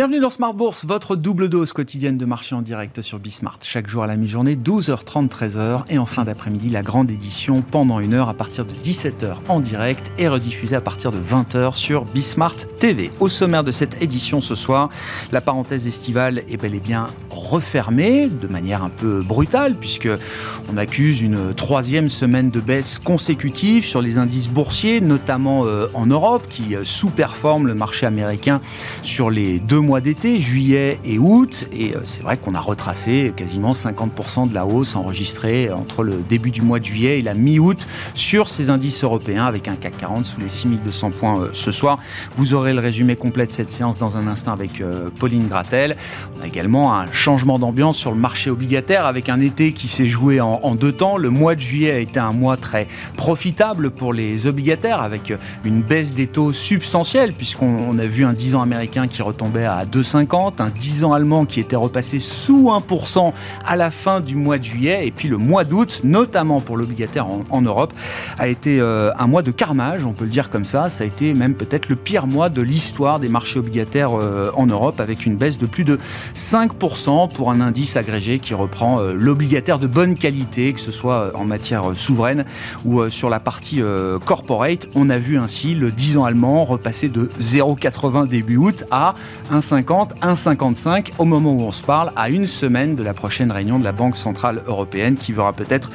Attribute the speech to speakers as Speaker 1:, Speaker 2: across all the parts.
Speaker 1: Bienvenue dans Smart Bourse, votre double dose quotidienne de marché en direct sur Bismart. Chaque jour à la mi-journée, 12h30, 13h. Et en fin d'après-midi, la grande édition pendant une heure à partir de 17h en direct et rediffusée à partir de 20h sur Bismart TV. Au sommaire de cette édition ce soir, la parenthèse estivale est bel et bien refermée de manière un peu brutale puisque on accuse une troisième semaine de baisse consécutive sur les indices boursiers, notamment euh, en Europe, qui euh, sous-performent le marché américain sur les deux mois d'été, juillet et août. Et euh, c'est vrai qu'on a retracé quasiment 50% de la hausse enregistrée entre le début du mois de juillet et la mi-août sur ces indices européens avec un CAC 40 sous les 6200 points euh, ce soir. Vous aurez le résumé complet de cette séance dans un instant avec euh, Pauline Gratel. On a également un changement d'ambiance sur le marché obligataire avec un été qui s'est joué en, en deux temps. Le mois de juillet a été un mois très profitable pour les obligataires avec une baisse des taux substantielle puisqu'on a vu un 10 ans américain qui retombait à 2,50, un 10 ans allemand qui était repassé sous 1% à la fin du mois de juillet, et puis le mois d'août, notamment pour l'obligataire en, Europe, a été euh, un mois de carnage, on peut le dire comme ça. Ça a été même peut-être le pire mois de l'histoire des marchés obligataires euh, en Europe, avec une baisse de plus de 5% pour un indice agrégé qui reprend euh, l'obligataire de bonne qualité, que ce soit en matière souveraine ou sur la partie corporate. On a vu ainsi le 10 ans allemand repasser de 0,80 début août à 1,50, 1,55 au moment où on se parle, à une semaine de la prochaine réunion de la Banque Centrale Européenne qui verra peut-être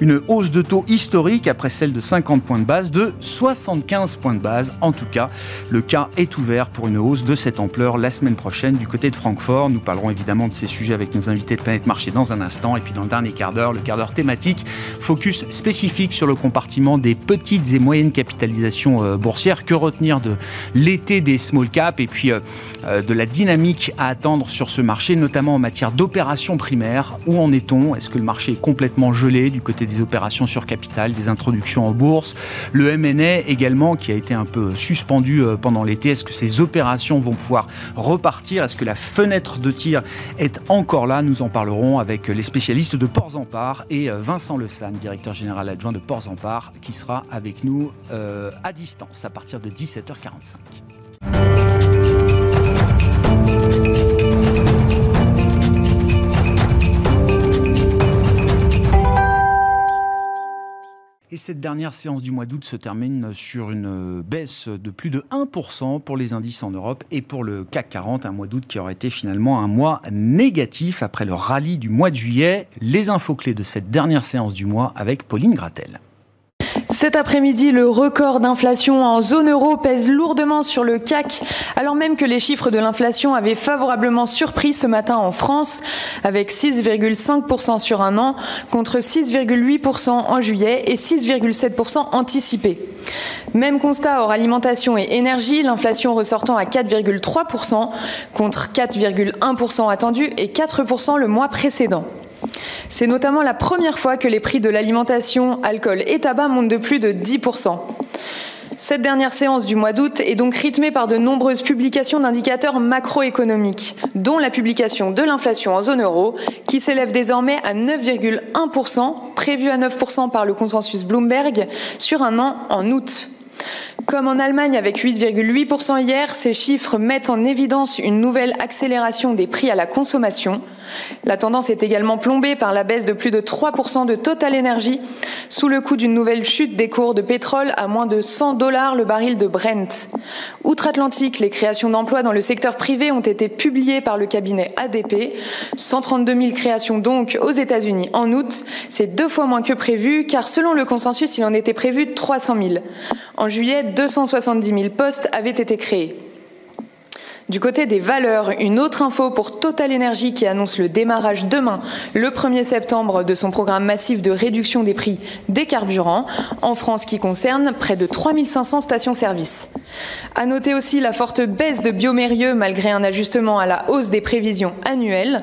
Speaker 1: une hausse de taux historique après celle de 50 points de base de 75 points de base. En tout cas, le cas est ouvert pour une hausse de cette ampleur la semaine prochaine du côté de Francfort. Nous parlerons évidemment de ces sujets avec nos invités de Planète Marché dans un instant. Et puis dans le dernier quart d'heure, le quart d'heure thématique, focus spécifique sur le compartiment des petites et moyennes capitalisations euh, boursières. Que retenir de l'été des small caps? Et puis euh, euh, de la dynamique à attendre sur ce marché, notamment en matière d'opérations primaires. Où en est-on? Est-ce que le marché est complètement gelé du côté des opérations sur capital, des introductions en bourse? Le M&A également qui a été un peu suspendu euh, pendant l'été. Est-ce que ces opérations vont pouvoir repartir? Est-ce que la fenêtre de tir est encore là? Nous en parlerons avec les spécialistes de Ports en Part et euh, Vincent Le San, directeur général adjoint de Ports en Part, qui sera avec nous euh, à distance à partir de 17h45. Et cette dernière séance du mois d'août se termine sur une baisse de plus de 1% pour les indices en Europe et pour le CAC 40, un mois d'août qui aurait été finalement un mois négatif après le rallye du mois de juillet. Les infos clés de cette dernière séance du mois avec Pauline Gratel.
Speaker 2: Cet après-midi, le record d'inflation en zone euro pèse lourdement sur le CAC, alors même que les chiffres de l'inflation avaient favorablement surpris ce matin en France, avec 6,5% sur un an, contre 6,8% en juillet et 6,7% anticipé. Même constat hors alimentation et énergie, l'inflation ressortant à 4,3% contre 4,1% attendu et 4% le mois précédent. C'est notamment la première fois que les prix de l'alimentation, alcool et tabac montent de plus de 10%. Cette dernière séance du mois d'août est donc rythmée par de nombreuses publications d'indicateurs macroéconomiques, dont la publication de l'inflation en zone euro, qui s'élève désormais à 9,1%, prévue à 9% par le consensus Bloomberg, sur un an en août. Comme en Allemagne avec 8,8% hier, ces chiffres mettent en évidence une nouvelle accélération des prix à la consommation. La tendance est également plombée par la baisse de plus de 3% de Total Energy sous le coup d'une nouvelle chute des cours de pétrole à moins de 100 dollars le baril de Brent. Outre-Atlantique, les créations d'emplois dans le secteur privé ont été publiées par le cabinet ADP. 132 000 créations donc aux États-Unis en août. C'est deux fois moins que prévu car selon le consensus, il en était prévu 300 000. En juillet, 270 000 postes avaient été créés. Du côté des valeurs, une autre info pour Total Energy qui annonce le démarrage demain, le 1er septembre, de son programme massif de réduction des prix des carburants, en France qui concerne près de 3500 stations-service. À noter aussi la forte baisse de Biomérieux malgré un ajustement à la hausse des prévisions annuelles.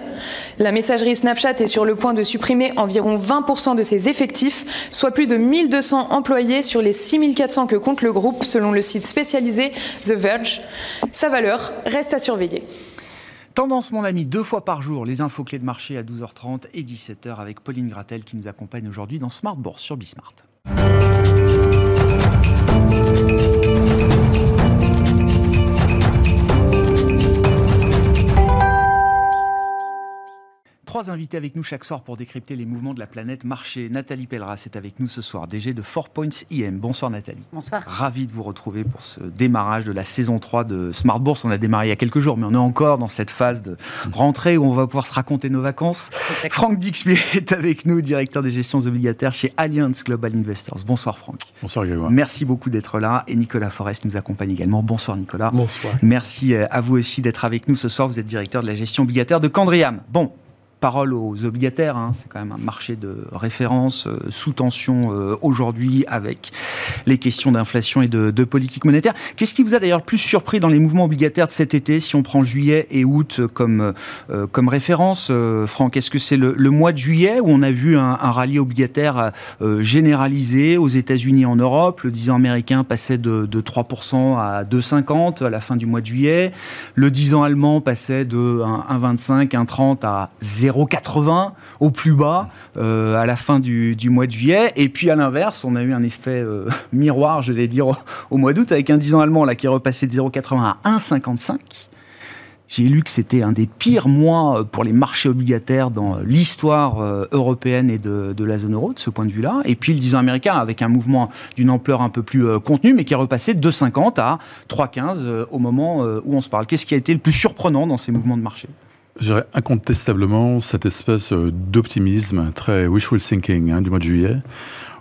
Speaker 2: La messagerie Snapchat est sur le point de supprimer environ 20% de ses effectifs, soit plus de 1200 employés sur les 6400 que compte le groupe selon le site spécialisé The Verge. Sa valeur reste à surveiller.
Speaker 1: Tendance, mon ami, deux fois par jour, les infos clés de marché à 12h30 et 17h avec Pauline Gratel qui nous accompagne aujourd'hui dans Smart Bourse sur Bismart. Trois invités avec nous chaque soir pour décrypter les mouvements de la planète marché. Nathalie Pelleras est avec nous ce soir, DG de 4 Points IM. Bonsoir Nathalie.
Speaker 3: Bonsoir.
Speaker 1: Ravi de vous retrouver pour ce démarrage de la saison 3 de Smart Bourse. On a démarré il y a quelques jours, mais on est encore dans cette phase de rentrée où on va pouvoir se raconter nos vacances. Franck Dixpier est avec nous, directeur des gestions obligataires chez Allianz Global Investors. Bonsoir Franck.
Speaker 4: Bonsoir Grégoire.
Speaker 1: Merci beaucoup d'être là. Et Nicolas Forest nous accompagne également. Bonsoir Nicolas.
Speaker 5: Bonsoir.
Speaker 1: Merci euh, à vous aussi d'être avec nous ce soir. Vous êtes directeur de la gestion obligataire de Candriam. Bon, parole aux obligataires. Hein. C'est quand même un marché de référence euh, sous tension euh, aujourd'hui avec les questions d'inflation et de, politique monétaire. Qu'est-ce qui vous a d'ailleurs plus surpris dans les mouvements obligataires de cet été, si on prend juillet et août comme, euh, comme référence Franck, est-ce que c'est le, mois de juillet où on a vu un, rallye obligataire généralisé aux États-Unis et en Europe? Le 10 ans américain passait de, de 3% à 2,50 à la fin du mois de juillet. Le 10 ans allemand passait de 1,25, 1,30 à 0 0,80 au plus bas euh, à la fin du, mois de juillet. Et puis à l'inverse, on a eu un effet euh, miroir, je vais dire, au, mois d'août, avec un 10 ans allemand là, qui est repassé de 0,80 à 1,55. J'ai lu que c'était un des pires mois euh, pour les marchés obligataires dans l'histoire européenne et de, la zone euro, de ce point de vue-là. Et puis le 10 ans américain, avec un mouvement d'une ampleur un peu plus contenue, mais qui est repassé de 2,50 à 3,15 au moment où on se parle. Qu'est-ce qui a été le plus surprenant dans ces mouvements de marché?
Speaker 4: Je dirais incontestablement cette espèce euh, d'optimisme très wishful thinking hein, du mois de juillet,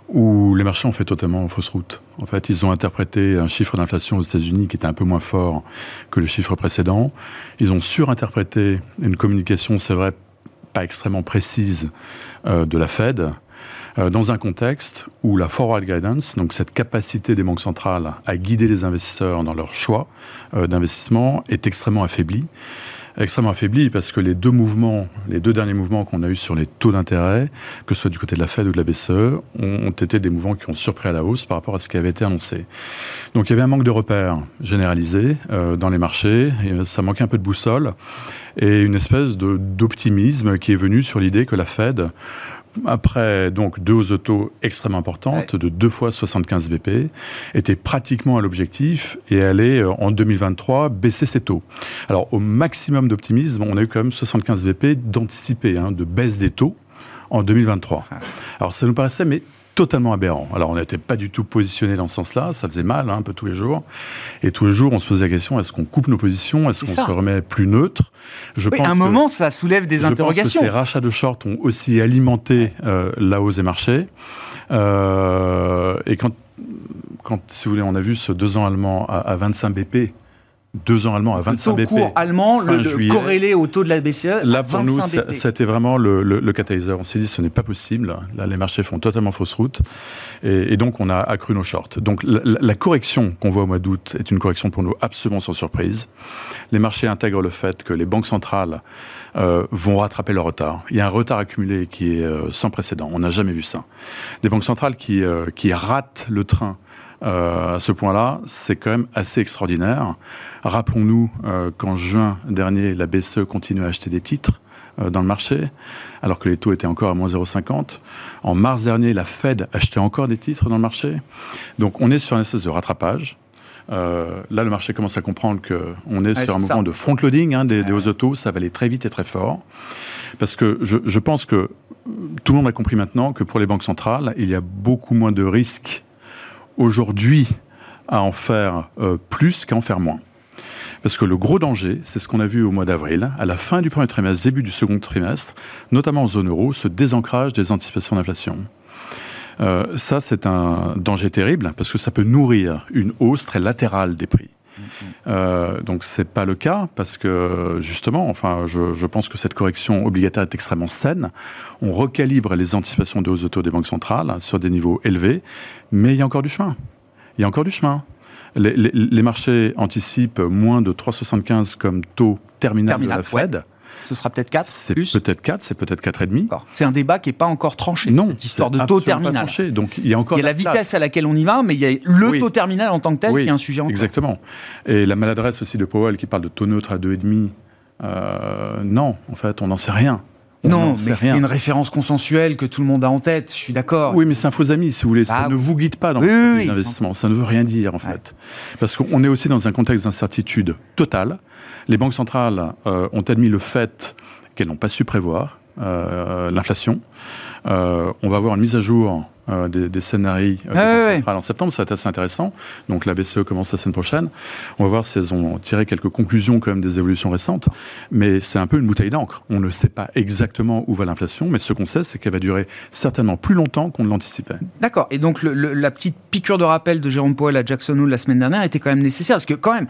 Speaker 4: où les marchés ont fait totalement fausse route. En fait, ils ont interprété un chiffre d'inflation aux États-Unis qui était un peu moins fort que le chiffre précédent. Ils ont surinterprété une communication, c'est vrai, pas extrêmement précise euh, de la Fed, euh, dans un contexte où la forward guidance, donc cette capacité des banques centrales à guider les investisseurs dans leur choix d'investissement, est extrêmement affaiblie extrêmement affaibli parce que les deux mouvements, les deux derniers mouvements qu'on a eu sur les taux d'intérêt, que ce soit du côté de la Fed ou de la BCE, ont, été des mouvements qui ont surpris à la hausse par rapport à ce qui avait été annoncé. Donc il y avait un manque de repères généralisé euh, dans les marchés, et ça manquait un peu de boussole et une espèce d'optimisme qui est venu sur l'idée que la Fed après donc deux hausses de taux extrêmement importantes, de deux fois 75 BP, était pratiquement à l'objectif et allait euh, en 2023 baisser ses taux. Alors au maximum d'optimisme, on a eu quand même 75 BP d'anticiper, hein, de baisse des taux en 2023. Ah. Alors ça nous paraissait mais totalement aberrant. Alors on n'était pas du tout positionné dans ce sens-là, ça faisait mal hein, un peu tous les jours. Et tous les jours, on se posait la question est-ce qu'on coupe nos positions Est-ce qu'on se remet plus neutre?
Speaker 1: Je oui, pense à un moment, ça soulève des interrogations.
Speaker 4: ces rachats de short ont aussi alimenté euh, la hausse des marchés. Euh, et quand, quand, si vous voulez, on a vu ce deux ans allemand à 25 BP deux ans allemand à 25 BP. Le
Speaker 1: cours allemand, le, corrélé au taux de la BCE.
Speaker 4: Là, pour nous, c'était vraiment le, le, catalyseur. On s'est dit, ce n'est pas possible. Là, les marchés font totalement fausse route. Et, donc, on a accru nos shorts. Donc, la, correction qu'on voit au mois d'août est une correction pour nous absolument sans surprise. Les marchés intègrent le fait que les banques centrales euh, vont rattraper leur retard. Il y a un retard accumulé qui est euh, sans précédent. On n'a jamais vu ça. Des banques centrales qui, euh, qui ratent le train euh, à ce point-là, c'est quand même assez extraordinaire. Rappelons-nous euh, qu'en juin dernier, la BCE continuait à acheter des titres euh, dans le marché, alors que les taux étaient encore à moins 0,50. En mars dernier, la Fed achetait encore des titres dans le marché. Donc on est sur un espèce de rattrapage. là, le marché commence à comprendre qu'on est sur un mouvement de front-loading hein, des, des hausses autos. Ça va aller très vite et très fort. Parce que je, je pense que tout le monde a compris maintenant que pour les banques centrales, il y a beaucoup moins de risques aujourd'hui à en faire euh, plus qu'à en faire moins. Parce que le gros danger, c'est ce qu'on a vu au mois d'avril, à la fin du premier trimestre, début du second trimestre, notamment en zone euro, ce désancrage des anticipations d'inflation. Euh, ça, c'est un danger terrible parce que ça peut nourrir une hausse très latérale des prix. Euh, donc c'est pas le cas parce que justement, enfin, je, je, pense que cette correction obligataire est extrêmement saine. On recalibre les anticipations de hausse de taux des banques centrales sur des niveaux élevés, mais il y a encore du chemin. Il y a encore du chemin. Les, marchés anticipent moins de 3,75 comme taux terminal, de la Fed.
Speaker 1: Ce sera peut-être 4
Speaker 4: C'est peut-être 4, c'est peut-être 4,5.
Speaker 1: C'est un débat qui n'est pas encore tranché,
Speaker 4: non,
Speaker 1: cette histoire de taux terminal.
Speaker 4: Donc il y a encore
Speaker 1: il y a la vitesse à laquelle on y va, mais il y a le taux terminal en tant que tel qui est un sujet encore.
Speaker 4: Exactement. Et la maladresse aussi de Powell qui parle de taux neutre à 2,5, euh, non, en fait, on n'en sait rien.
Speaker 1: Non, mais c'est une référence consensuelle que tout le monde a en tête, je suis d'accord.
Speaker 4: Oui, mais c'est un faux ami, si vous voulez. Ça ah ne vous guide pas dans l'investissement. Ça ne veut rien dire, en fait. Parce qu'on est aussi dans un contexte d'incertitude totale. Les banques centrales euh, ont admis le fait qu'elles n'ont pas su prévoir euh, l'inflation. Euh, on va avoir une mise à jour euh, des, scénarios en septembre, ça va être assez intéressant. Donc la BCE commence la semaine prochaine. On va voir si elles ont tiré quelques conclusions quand même des évolutions récentes. Mais c'est un peu une bouteille d'encre. On ne sait pas exactement où va l'inflation, mais ce qu'on sait, c'est qu'elle va durer certainement plus longtemps qu'on ne l'anticipait.
Speaker 1: D'accord. Et donc la petite piqûre de rappel de Jérôme Powell à Jackson Hole la semaine dernière était quand même nécessaire, parce que quand même,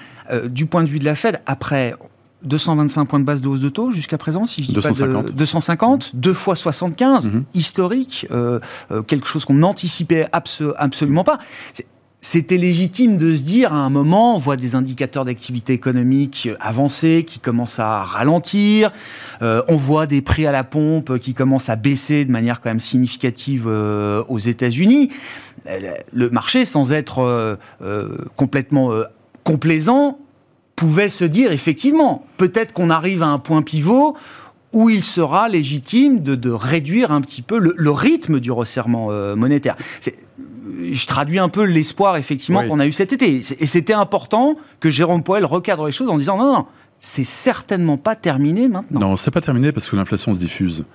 Speaker 1: du point de vue de la Fed, après 225 points de base de hausse de taux jusqu'à présent, si je dis 250. pas de 250, 2 fois 75, mhm. historique, euh, euh, quelque chose qu'on n'anticipait absolument pas. C'était légitime de se dire à un moment, on voit des indicateurs d'activité économique avancés qui commencent à ralentir, euh, on voit des prix à la pompe qui commencent à baisser de manière quand même significative aux États-Unis. Le marché, sans être complètement complaisant, pouvait se dire effectivement, peut-être qu'on arrive à un point pivot où il sera légitime de, réduire un petit peu le, rythme du resserrement euh, monétaire. Je traduis un peu l'espoir effectivement qu'on a eu cet été. Et c'était important que Jérôme Poel recadre les choses en disant non, non, c'est certainement pas terminé maintenant.
Speaker 4: Non, c'est pas terminé parce que l'inflation se diffuse.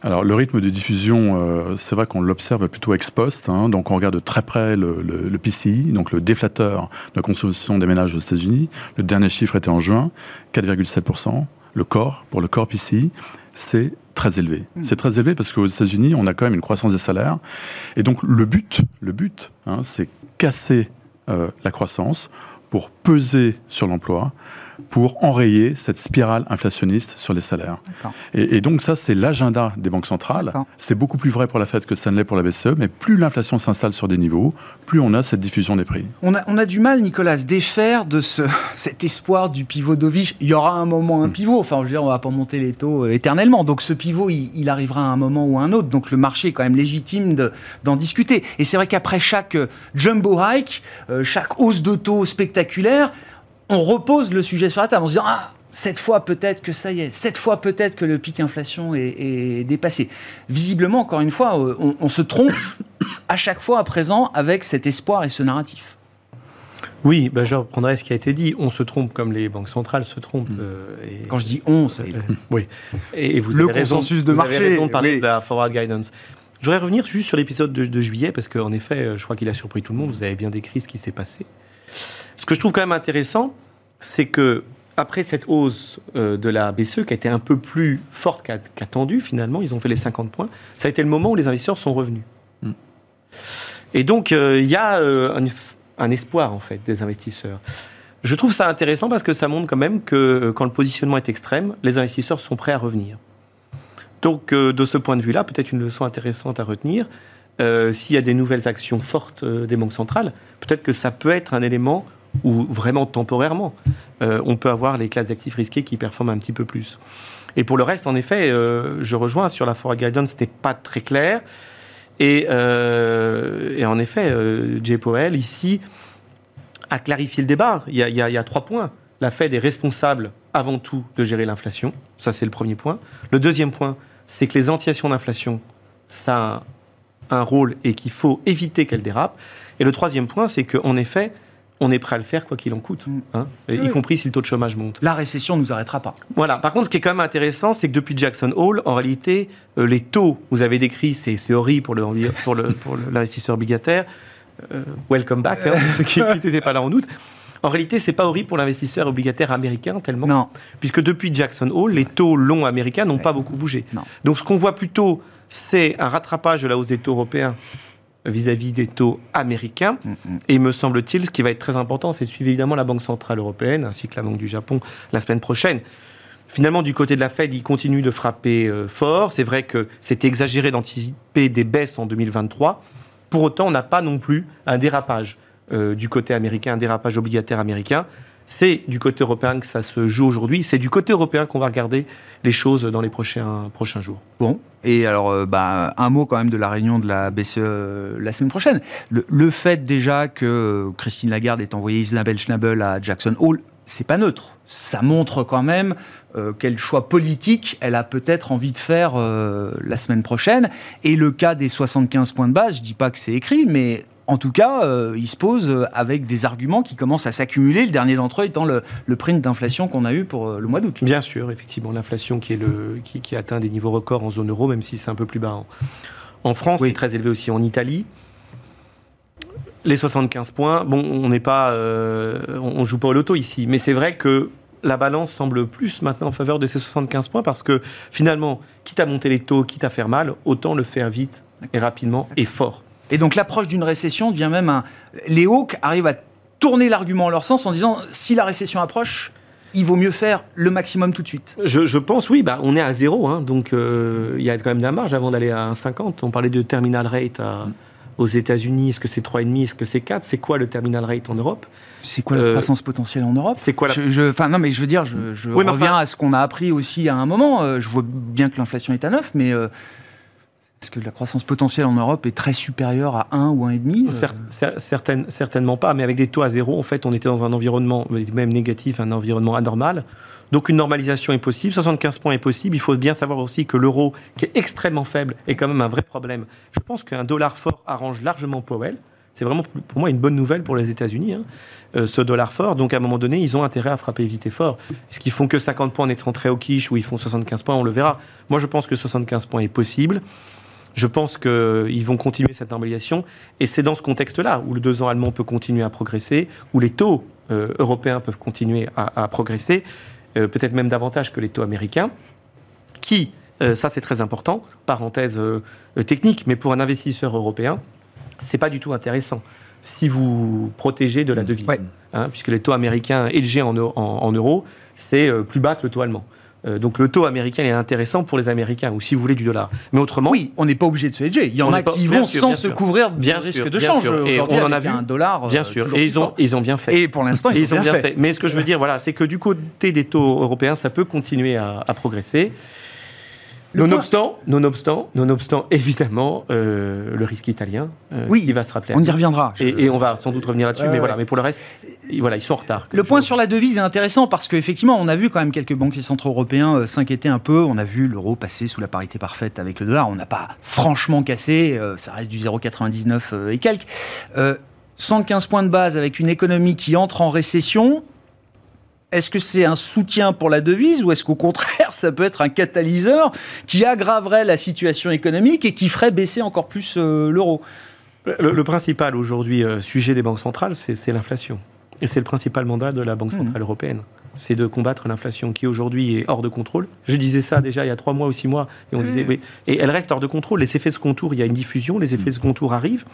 Speaker 4: Alors le rythme de diffusion, euh, c'est vrai qu'on l'observe plutôt ex post, hein. donc on regarde de très près le, PCI, donc le déflateur de la consommation des ménages aux États-Unis. Le dernier chiffre était en juin, 4,7%. Le corps, pour le corps PCI, c'est très élevé. Hmm. C'est très élevé parce qu'aux États-Unis, on a quand même une croissance des salaires. Et donc le but, le but, hein, c'est casser euh, la croissance pour peser sur l'emploi, pour enrayer cette spirale inflationniste sur les salaires. Et, donc ça, c'est l'agenda des banques centrales. C'est beaucoup plus vrai pour la Fed que ça ne l'est pour la BCE, mais plus l'inflation s'installe sur des niveaux, plus on a cette diffusion des prix.
Speaker 1: On a, on a du mal, Nicolas, à se défaire de ce, cet espoir du pivot Dovich. Il y aura un moment un hmm. pivot. Enfin, je veux dire, on va pas monter les taux euh, éternellement. Donc ce pivot, il, arrivera à un moment ou à un autre. Donc le marché est quand même légitime d'en discuter. Et c'est vrai qu'après chaque euh, jumbo hike, euh, chaque hausse de taux spectaculaire, on repose le sujet sur la table en se disant ah cette fois peut-être que ça y est, cette fois peut-être que le pic inflation est, dépassé. Visiblement, encore une fois, euh, on, se trompe à chaque fois à présent avec cet espoir et ce narratif.
Speaker 3: Oui, bah je reprendrai ce qui a été dit. On se trompe comme les banques centrales se trompent. Mm. Euh,
Speaker 1: Quand je dis on, c'est
Speaker 3: euh, oui. Et, vous
Speaker 1: le
Speaker 3: avez
Speaker 1: consensus de marché.
Speaker 3: Vous avez raison de parler de la forward guidance. Je voudrais revenir juste sur l'épisode de, de, juillet parce qu'en effet, je crois qu'il a surpris tout le monde. Vous avez bien décrit ce qui s'est passé. Ce que je trouve quand même intéressant, c'est que après cette hausse euh, de la BCE qui a été un peu plus forte qu'attendue finalement, ils ont fait les 50 points, ça a été le moment où les investisseurs sont revenus. Mm. Et donc euh, il y a euh, un, espoir en fait des investisseurs. Je trouve ça intéressant parce que ça montre quand même que quand le positionnement est extrême, les investisseurs sont prêts à revenir. Donc de ce point de vue-là, peut-être une leçon intéressante à retenir. S'il y a des nouvelles actions fortes des banques centrales, peut-être que ça peut être un élément ou vraiment temporairement, euh, on peut avoir les classes d'actifs risqués qui performent un petit peu plus. Et pour le reste, en effet, euh, je rejoins sur la forward guidance, c'était pas très clair. Et, euh, en effet, Jay Powell, ici, a clarifié le débat. Il y, a, il y, a, trois points. La Fed est responsable avant tout de gérer l'inflation. Ça, c'est le premier point. Le deuxième point, c'est que les antiations d'inflation, ça a un rôle et qu'il faut éviter qu'elles dérapent. Et le troisième point, c'est qu'en effet, on est prêt à le faire quoi qu'il en coûte, mm. hein, y compris si le taux de chômage monte.
Speaker 1: La récession ne nous arrêtera pas.
Speaker 3: Voilà. Par contre, ce qui est quand même intéressant, c'est que depuis Jackson Hole, en réalité, euh, les taux, vous avez décrit, c'est horrible pour l'investisseur le, pour le, obligataire. Euh, welcome back, hein, ceux qui n'étaient pas là en août. En réalité, c'est pas horrible pour l'investisseur obligataire américain tellement.
Speaker 1: Non.
Speaker 3: Puisque depuis Jackson Hole, les taux longs américains n'ont pas beaucoup bougé.
Speaker 1: Non.
Speaker 3: Donc ce qu'on voit plutôt, c'est un rattrapage de la hausse des taux européens vis-à-vis des taux américains. Mm, mm. Et me semble-t-il, ce qui va être très important, c'est de suivre évidemment la Banque Centrale Européenne ainsi que la Banque du Japon la semaine prochaine. Finalement, du côté de la Fed, il continue de frapper euh, fort. C'est vrai que c'était exagéré d'anticiper des baisses en 2023. Pour autant, on n'a pas non plus un dérapage euh, du côté américain, un dérapage obligataire américain. C'est du côté européen que ça se joue aujourd'hui. C'est du côté européen qu'on va regarder les choses dans les prochains, prochains jours.
Speaker 1: Bon, et alors, euh, bah, un mot quand même de la réunion de la BCE euh, la semaine prochaine. Le, fait déjà que Christine Lagarde ait envoyé Isabelle Schnabel à Jackson Hole, c'est pas neutre. Ça montre quand même euh, quel choix politique elle a peut-être envie de faire la semaine prochaine. Et le cas des 75 points de base, je dis pas que c'est écrit, mais en tout cas, euh, il se pose euh, avec des arguments qui commencent à s'accumuler. Le dernier d'entre eux étant le, le print d'inflation qu'on a eu pour euh, le mois d'août.
Speaker 3: Bien sûr, effectivement, l'inflation qui, est le, qui, qui atteint des niveaux records en zone euro, même si c'est un peu plus bas en, en France,
Speaker 1: Oui.
Speaker 3: c'est très élevé aussi en Italie. Les 75 points, bon, on n'est pas, euh, on on joue pas au loto ici, mais c'est vrai que la balance semble plus maintenant en faveur de ces 75 points parce que finalement, quitte à monter les taux, quitte à faire mal, autant le faire vite et rapidement et fort.
Speaker 1: Et donc l'approche d'une récession devient même un... Les hawks arrivent à tourner l'argument en leur sens en disant si la récession approche, il vaut mieux faire le maximum tout de suite.
Speaker 3: Je, je pense, oui, bah, on est à zéro, hein, donc euh, il y a quand même de la marge avant d'aller à 1,50. On parlait de terminal rate à- aux États-Unis. Est-ce que c'est 3,5 Est-ce que c'est 4 C'est quoi le terminal rate en Europe?
Speaker 1: C'est quoi la
Speaker 3: Euh,
Speaker 1: croissance potentielle en Europe?
Speaker 3: C'est quoi la...
Speaker 1: Je- non, mais je veux dire, je,
Speaker 3: Oui,
Speaker 1: reviens
Speaker 3: enfin-
Speaker 1: à ce qu'on a appris aussi à un moment. Euh, je vois bien que l'inflation est à 9, mais euh, est-ce que la croissance potentielle en Europe est très supérieure à 1 ou 1,5 euh,
Speaker 3: Cer- cer- certaine- certainement pas, mais avec des taux à zéro, en fait, on était dans un environnement même négatif, un environnement anormal. Donc une normalisation est possible, 75 points est possible. Il faut bien savoir aussi que l'euro, qui est extrêmement faible, est quand même un vrai problème. Je pense qu'un dollar fort arrange largement Powell. C'est vraiment pour moi une bonne nouvelle pour les États-Unis, hein, euh, ce dollar fort. Donc à un moment donné, ils ont intérêt à frapper vite et fort. Est-ce qu'ils font que 50 points en étant très au quiche ou ils font 75 points On le verra. Moi, je pense que 75 points est possible. Je pense qu'ils vont continuer cette normalisation. Et c'est dans ce contexte-là où le 2 ans allemand peut continuer à progresser, où les taux euh, européens peuvent continuer à, à progresser, euh, peut-être même davantage que les taux américains, qui, euh, ça c'est très important, parenthèse technique, mais pour un investisseur européen, c'est pas du tout intéressant si vous protégez de la devise.
Speaker 1: Ouais.
Speaker 3: Hein, puisque les taux américains élevés en, eu- en- en euros, c'est plus bas que le taux allemand. Euh, donc le taux américain est intéressant pour les Américains, ou si vous voulez du dollar. Mais autrement,
Speaker 1: Oui, on n'est pas obligé de se hedger. Il y en a qui vont
Speaker 3: sûr,
Speaker 1: sans se
Speaker 3: sûr.
Speaker 1: couvrir du
Speaker 3: Bien
Speaker 1: risque
Speaker 3: sûr,
Speaker 1: de
Speaker 3: bien
Speaker 1: change.
Speaker 3: sûr. Et on en a vu.
Speaker 1: un dollar.
Speaker 3: Bien
Speaker 1: euh,
Speaker 3: sûr. Et ils ont, ils ont bien fait.
Speaker 1: Et pour l'instant, ils,
Speaker 3: Ils ont bien fait.
Speaker 1: fait.
Speaker 3: Mais ce que je veux dire, voilà, c'est que du côté des taux européens, ça peut continuer à, à progresser. Nonobstant, nonobstant, nonobstant, évidemment, euh, le risque italien, euh,
Speaker 1: Oui,
Speaker 3: qui va se rappeler.
Speaker 1: On y reviendra. Je-
Speaker 3: Et, et on va sans doute revenir là-dessus,
Speaker 1: Ouais,
Speaker 3: mais
Speaker 1: ouais.
Speaker 3: voilà. Mais pour le reste, voilà, ils sont en retard.
Speaker 1: Le point sur la devise est intéressant parce qu'effectivement, on a vu quand même quelques banquiers centraux européens euh, s'inquiéter un peu. On a vu l'euro passer sous la parité parfaite avec le dollar. On n'a pas franchement cassé. euh, ça reste du 0,99 euh, et quelques. Euh, 115 points de base avec une économie qui entre en récession. Est-ce que c'est un soutien pour la devise ou est-ce qu'au contraire, ça peut être un catalyseur qui aggraverait la situation économique et qui ferait baisser encore plus euh, l'euro?
Speaker 3: Le, le principal aujourd'hui euh, sujet des banques centrales, c'est l'inflation. Et c'est le principal mandat de la Banque
Speaker 1: Mhm.
Speaker 3: centrale européenne. C'est de combattre l'inflation qui aujourd'hui est hors de contrôle. Je disais ça déjà il y a trois mois ou six mois. Et on disait, oui. Et elle reste hors de contrôle. Les effets second tour, il y a une diffusion, les effets second tour arrivent.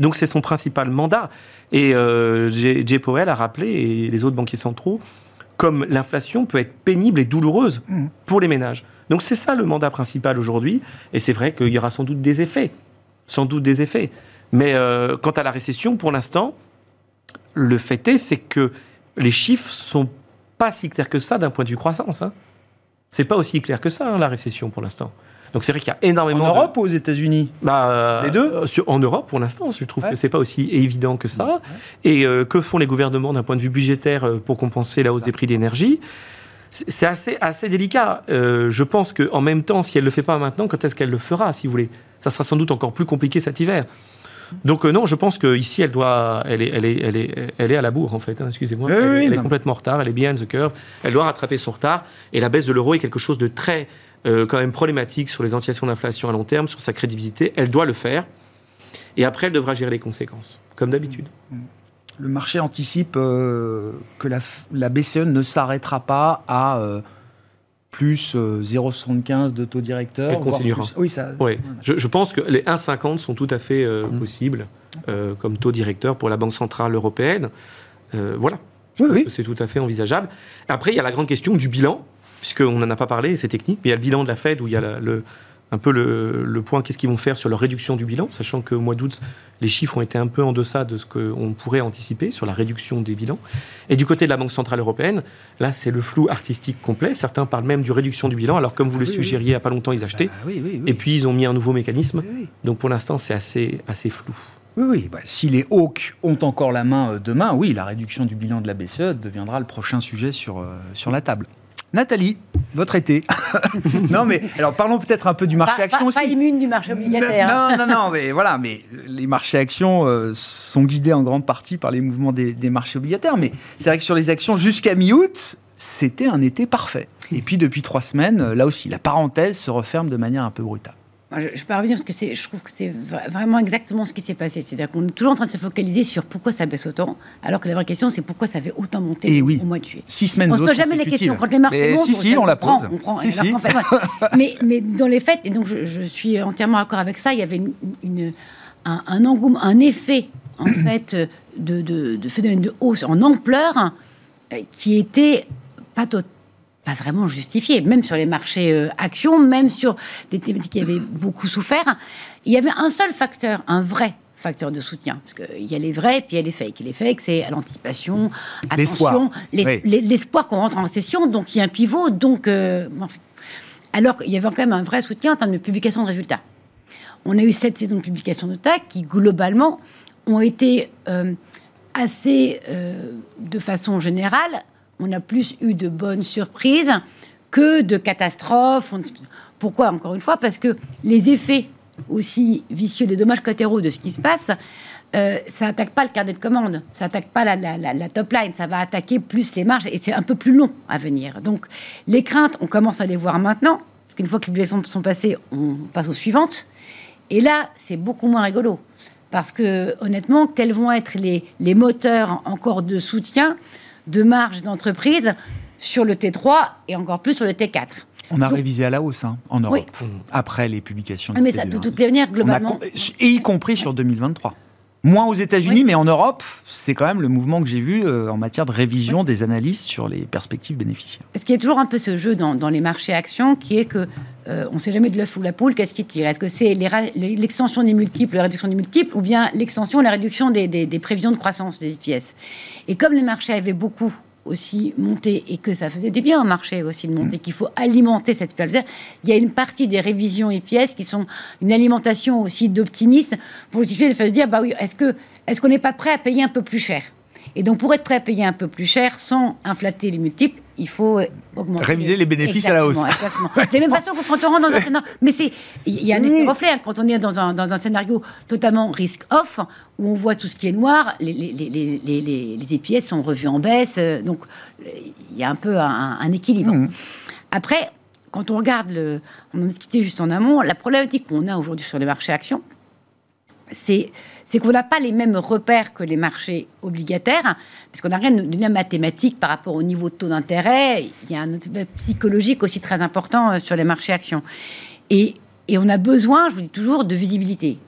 Speaker 3: Donc c'est son principal mandat. Et euh, Jay Powell a rappelé, et les autres banquiers centraux, comme l'inflation peut être pénible et douloureuse
Speaker 1: Mhm.
Speaker 3: pour les ménages. Donc c'est ça le mandat principal aujourd'hui. Et c'est vrai qu'il y aura sans doute des effets. Sans doute des effets. Mais euh, quant à la récession, pour l'instant, le fait est, c'est que les chiffres sont pas si clairs que ça d'un point de vue croissance. Hein. C'est pas aussi clair que ça, hein, la récession, pour l'instant. Donc c'est vrai qu'il y a
Speaker 1: En
Speaker 3: énormément... de-
Speaker 1: Europe ou aux États-Unis
Speaker 3: bah, euh,
Speaker 1: Les deux
Speaker 3: sur- En Europe, pour l'instant, je trouve
Speaker 1: Ouais.
Speaker 3: que c'est pas aussi évident que ça. Et euh, que font les gouvernements d'un point de vue budgétaire euh, pour compenser la hausse des prix d'énergie? C'est assez, assez délicat. Euh, je pense qu'en même temps, si elle le fait pas maintenant, quand est-ce qu'elle le fera, si vous voulez? Ça sera sans doute encore plus compliqué cet hiver. Donc euh, non, je pense qu'ici, elle doit, elle est, elle est, elle est, elle est à la bourre en fait. hein, Excusez-moi,
Speaker 1: Oui,
Speaker 3: elle,
Speaker 1: oui,
Speaker 3: elle est complètement en retard. Elle est behind the curve. Elle doit rattraper son retard. Et la baisse de l'euro est quelque chose de très euh, quand même problématique sur les anticipations d'inflation à long terme, sur sa crédibilité. Elle doit le faire. Et après, elle devra gérer les conséquences, comme d'habitude.
Speaker 1: Le marché anticipe euh, que la, BCE ne s'arrêtera pas à euh, plus euh, 0,75 de taux directeur.
Speaker 3: Elle continuera.
Speaker 1: plus- Oui, ça.
Speaker 3: Oui, je, je pense que les 1,50 sont tout à fait euh,
Speaker 1: Mm.
Speaker 3: possibles euh, comme taux directeur pour la Banque Centrale Européenne. Euh, voilà.
Speaker 1: Oui, oui.
Speaker 3: C'est tout à fait envisageable. Après, il y a la grande question du bilan, puisqu'on n'en a pas parlé, c'est technique, mais il y a le bilan de la Fed où il y a la- le, un peu le, le point qu'est-ce qu'ils vont faire sur leur réduction du bilan, sachant qu'au mois d'août, les chiffres ont été un peu en deçà de ce qu'on pourrait anticiper sur la réduction des bilans. Et du côté de la Banque Centrale Européenne, là, c'est le flou artistique complet. Certains parlent même du réduction du bilan, alors comme vous le suggériez il n'y a pas longtemps, ils achetaient.
Speaker 1: Bah
Speaker 3: et puis, ils ont mis un nouveau mécanisme. Donc, pour l'instant, c'est assez, assez flou.
Speaker 1: Oui, oui. Bah, si les hawks ont encore la main euh, demain, oui, la réduction du bilan de la BCE deviendra le prochain sujet sur, euh, sur la table. Nathalie, votre été. non, mais alors parlons peut-être un peu du marché action aussi.
Speaker 5: Pas immune du marché obligataire.
Speaker 1: Non, non, non, mais voilà, mais les marchés actions euh, sont guidés en grande partie par les mouvements des, des marchés obligataires. Mais c'est vrai que sur les actions jusqu'à mi-août, c'était un été parfait. Et puis depuis trois semaines, là aussi, la parenthèse se referme de manière un peu brutale
Speaker 5: je, je, peux revenir parce que c'est, je trouve que c'est vraiment exactement ce qui s'est passé. C'est-à-dire qu'on est toujours en train de se focaliser sur pourquoi ça baisse autant, alors que la vraie question, c'est pourquoi ça fait autant monter
Speaker 1: Et oui.
Speaker 5: au mois de juillet.
Speaker 1: Six semaines
Speaker 5: on se pose jamais les questions. Quand les marchés montent,
Speaker 1: si, si, on, on la pose.
Speaker 5: On prend,
Speaker 1: si, si.
Speaker 5: En fait, ouais. mais, mais dans les faits, et donc je, je, suis entièrement d'accord avec ça, il y avait une, une, un, un, engouement, un effet, en fait, de, de, de phénomène de hausse en ampleur qui était pas totalement pas vraiment justifié, même sur les marchés euh, actions, même sur des thématiques qui avaient beaucoup souffert. Il y avait un seul facteur, un vrai facteur de soutien. Parce qu'il y a les vrais, puis il y a les fakes. Et les fakes, c'est à l'anticipation, attention, l'espoir oui. qu'on rentre en session, donc il y a un pivot, donc... Euh. Alors qu'il y avait quand même un vrai soutien en termes de publication de résultats. On a eu sept saisons de publication de TAC qui, globalement, ont été euh, assez, euh, de façon générale, on a plus eu de bonnes surprises que de catastrophes. Pourquoi Encore une fois, parce que les effets aussi vicieux des dommages collatéraux de ce qui se passe, euh, ça attaque pas le carnet de commande, ça attaque pas la, top line, ça va attaquer plus les marges et c'est un peu plus long à venir. Donc les craintes, on commence à les voir maintenant. Une fois que les publications sont passées, on passe aux suivantes. Et là, c'est beaucoup moins rigolo. Parce que honnêtement, quels vont être les moteurs encore de soutien? De marge d'entreprise sur le T3 et encore plus sur le T4.
Speaker 1: On a Donc, révisé à la hausse hein, en Europe oui. après les publications.
Speaker 5: Ah, mais ça, de toutes les manières, globalement.
Speaker 1: A, et y compris sur 2023. Moins aux États-Unis, oui. mais en Europe, c'est quand même le mouvement que j'ai vu euh, en matière de révision oui. des analystes sur les perspectives bénéficiaires.
Speaker 5: Parce qu'il y a toujours un peu ce jeu dans, dans les marchés actions qui est que euh, on ne sait jamais de l'œuf ou la poule, qu'est-ce qui tire? Est-ce que c'est l'extension des multiples, la réduction des multiples, ou bien l'extension, la réduction des, des, des prévisions de croissance des IPS Et comme les marchés avaient beaucoup aussi monté et que ça faisait du bien au marché aussi de monter, mmh. qu'il faut alimenter cette spirale. Il y a une partie des révisions IPS qui sont une alimentation aussi d'optimisme pour justifier de faire dire bah oui, est-ce que est-ce qu'on n'est pas prêt à payer un peu plus cher? Et donc pour être prêt à payer un peu plus cher sans inflater les multiples, il faut augmenter.
Speaker 1: Réviser les bénéfices exactement, à la hausse.
Speaker 5: Exactement. de la même façon que quand on rentre dans un scénario. Mais c'est, il y a un effet reflet hein, quand on est dans un, dans un scénario totalement risk-off, où on voit tout ce qui est noir, les, les, les, les, les EPS sont revus en baisse, donc il y a un peu un, un équilibre. Mmh. Après, quand on regarde, le, on en a discuté juste en amont, la problématique qu'on a aujourd'hui sur les marchés actions, c'est c'est qu'on n'a pas les mêmes repères que les marchés obligataires, parce qu'on n'a rien de lien mathématique par rapport au niveau de taux d'intérêt. Il y a un aspect psychologique aussi très important sur les marchés actions. Et, et on a besoin, je vous dis toujours, de visibilité.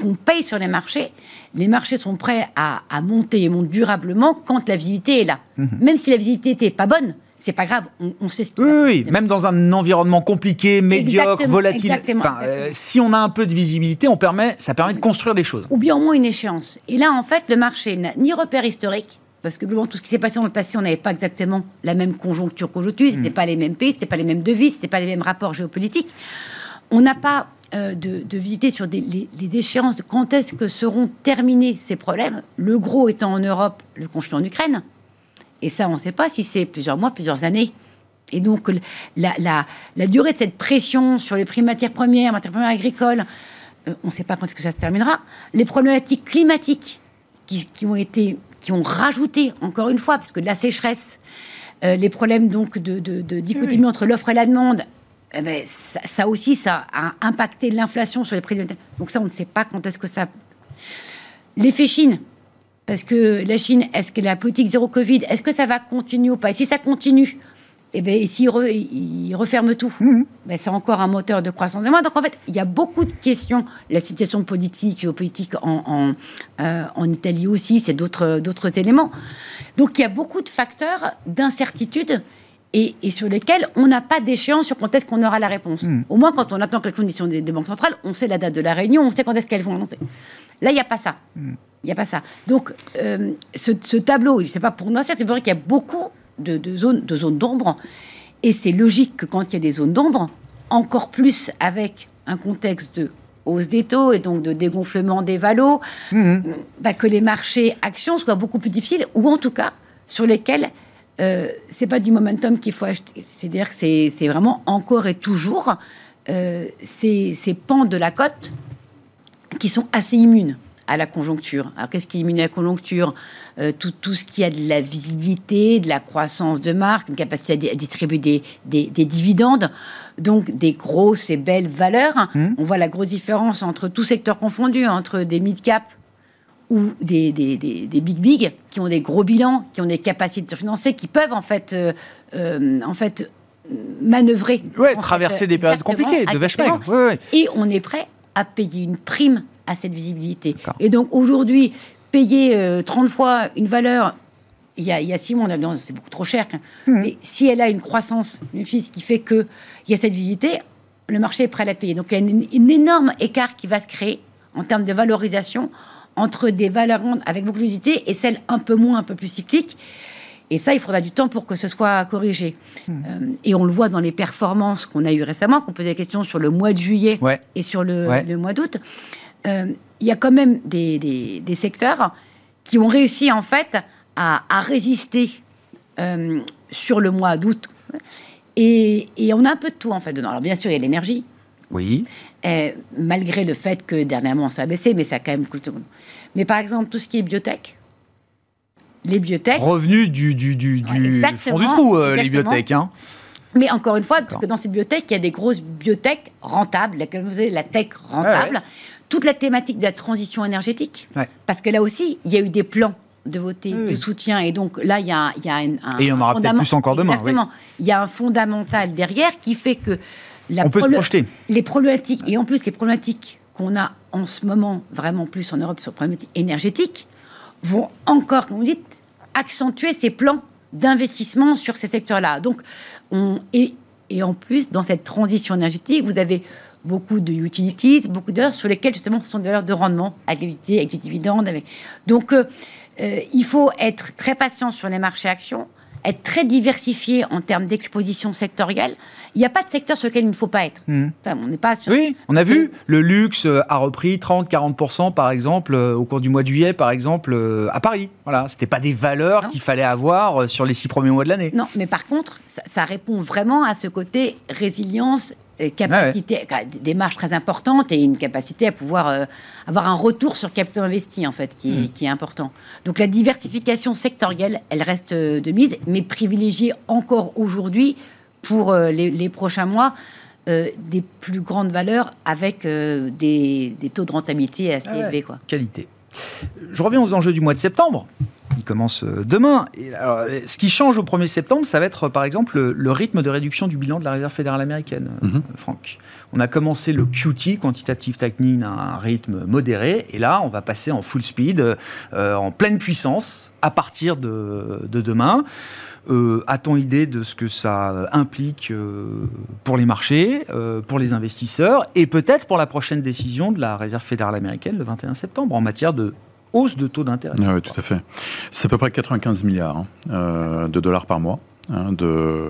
Speaker 5: Qu'on paye sur les marchés, les marchés sont prêts à, à, monter et montent durablement quand la visibilité est là. Mmh. Même si la visibilité n'était pas bonne, c'est pas grave, on, on, sait ce qu'il
Speaker 1: Oui, oui, même dans un environnement compliqué, médiocre, exactement, volatile. Exactement. Euh, si on a un peu de visibilité, on permet, ça permet de construire des choses.
Speaker 5: Ou bien au moins une échéance. Et là, en fait, le marché n'a ni repère historique, parce que globalement, tout ce qui s'est passé dans le passé, on n'avait pas exactement la même conjoncture qu'aujourd'hui, ce n'était mmh. pas les mêmes pays, ce n'était pas les mêmes devises, ce n'était pas les mêmes rapports géopolitiques. On n'a pas euh, de, de, visiter sur des, les, les, échéances de quand est-ce que seront terminés ces problèmes. Le gros étant en Europe, le conflit en Ukraine. Et ça, on ne sait pas si c'est plusieurs mois, plusieurs années. Et donc, la, la, la, durée de cette pression sur les prix matières premières, matières premières agricoles, euh, on ne sait pas quand est-ce que ça se terminera. Les problématiques climatiques qui, qui, ont été, qui ont rajouté, encore une fois, parce que de la sécheresse, euh, les problèmes donc de, de, de dichotomie oui. entre l'offre et la demande, eh ben, ça, ça, aussi, ça a impacté l'inflation sur les prix. Donc ça, on ne sait pas quand est-ce que ça... L'effet Chine, parce que la Chine, est-ce que la politique zéro Covid, est-ce que ça va continuer ou pas? Et si ça continue, et bien, et s'il re, il referme tout, mmh. ben, c'est encore un moteur de croissance de moins. Donc en fait, il y a beaucoup de questions. La situation politique, géopolitique en, en, euh, en Italie aussi, c'est d'autres, d'autres éléments. Donc il y a beaucoup de facteurs d'incertitude. et, sur lesquels on n'a pas d'échéance sur quand est-ce qu'on aura la réponse.
Speaker 1: Hmm.
Speaker 5: Au moins, quand on attend que la condition des, banques centrales, on sait la date de la réunion, on sait quand est-ce qu'elles vont annoncer. Là, il n'y a pas ça. Il n'y a pas ça. Donc, euh, ce, tableau, c'est pas pour nous, c'est vrai qu'il y a beaucoup de, zones de zones d'ombre. Et c'est logique que quand il y a des zones d'ombre, encore plus avec un contexte de hausse des taux et donc de dégonflement des valos, hmm. bah, que les marchés actions soient beaucoup plus difficiles, ou en tout cas sur lesquels euh, c'est pas du momentum qu'il faut acheter. C'est-à-dire que c'est vraiment encore et toujours euh, ces, pans de la cote qui sont assez immunes à la conjoncture. Alors qu'est-ce qui est immune à la conjoncture euh, tout, tout, ce qui a de la visibilité, de la croissance de marque, une capacité à, distribuer des, des, dividendes, donc des grosses et belles valeurs. Mmh. On voit la grosse différence entre tout secteur confondu, entre des mid-cap ou des, des, des, big big qui ont des gros bilans, qui ont des capacités de financer, qui peuvent en fait, euh, euh, en fait manœuvrer.
Speaker 1: Ouais, traverser des périodes compliquées, de vache
Speaker 5: Et on est prêt à payer une prime à cette visibilité. Et donc aujourd'hui, payer 30 euh, fois une valeur, il y a, il y a six mois, on a c'est beaucoup trop cher. Mmh. Mais si elle a une croissance, une fille qui fait qu'il y a cette visibilité, le marché est prêt à la payer. Donc il y a un énorme écart qui va se créer en termes de valorisation entre des valeurs avec beaucoup de visibilité et celles un peu moins, un peu plus cycliques. Et ça, il faudra du temps pour que ce soit corrigé. Hmm. Euh, et on le voit dans les performances qu'on a eues récemment, qu'on posait des questions sur le mois de juillet et sur le, mois d'août. Euh, il y a quand même des, des, secteurs qui ont réussi en fait à, à résister euh, sur le mois d'août. Et, et, on a un peu de tout en fait dedans. Alors bien sûr, il y a l'énergie.
Speaker 1: Oui.
Speaker 5: malgré le fait que dernièrement ça a baissé, mais ça a quand même coûté. Mais par exemple, tout ce qui est biotech, les biotech.
Speaker 1: Revenus du, du, du, du fond du trou, euh, les biotech. Hein.
Speaker 5: Mais encore une fois, parce que dans ces biotech, il y a des grosses biotech rentables, la, vous la tech rentable, toute la thématique de la transition énergétique. Parce que là aussi, il y a eu des plans de voter de soutien. Et donc là, il y a, il y a un,
Speaker 1: Et en aura peut-être plus encore demain.
Speaker 5: Exactement. Il y a un fondamental derrière qui fait que
Speaker 1: on peut se projeter.
Speaker 5: Les problématiques, et en plus les problématiques qu'on a en ce moment, vraiment plus en Europe sur les problématiques énergétiques, vont encore, comme vous dites, accentuer ces plans d'investissement sur ces secteurs-là. Donc, on, et, et en plus, dans cette transition énergétique, vous avez beaucoup de utilities, beaucoup d'heures sur lesquelles justement sont des valeurs de rendement, activité, avec du dividende. Avec... Donc, euh, euh, il faut être très patient sur les marchés actions être très diversifié en termes d'exposition sectorielle. Il n'y a pas de secteur sur lequel il ne faut pas être.
Speaker 1: Hmm. on n'est pas Oui, on a vu, le luxe euh, a repris 30-40% par exemple euh, au cours du mois de juillet, par exemple, euh, à Paris. Voilà, c'était pas des valeurs qu'il fallait avoir sur les six premiers mois de l'année.
Speaker 5: Non, mais par contre, ça, répond vraiment à ce côté résilience capacité, des marges très importantes et une capacité à pouvoir euh, avoir un retour sur capital investi, en fait, qui, est, important. Donc la diversification sectorielle, elle reste euh, de mise, mais privilégiée encore aujourd'hui pour euh, les, prochains mois. des plus grandes valeurs avec des, taux de rentabilité assez ah élevés. Quoi.
Speaker 1: Qualité. Je reviens aux enjeux du mois de septembre il commence euh, demain. Et ce qui change au 1er septembre, ça va être par exemple le, rythme de réduction du bilan de la Réserve fédérale américaine, euh, mhm. Franck. On a commencé le QT, Quantitative Tightening, à un rythme modéré, et là, on va passer en full speed, euh, en pleine puissance, à partir de, demain. A-t-on idée de ce que ça implique pour les marchés, pour les investisseurs, et peut-être pour la prochaine décision de la Réserve fédérale américaine le 21 septembre en matière de hausse de taux d'intérêt.
Speaker 4: Ah oui, tout à fait. C'est à peu près 95 milliards hein, euh, de dollars par mois hein, de,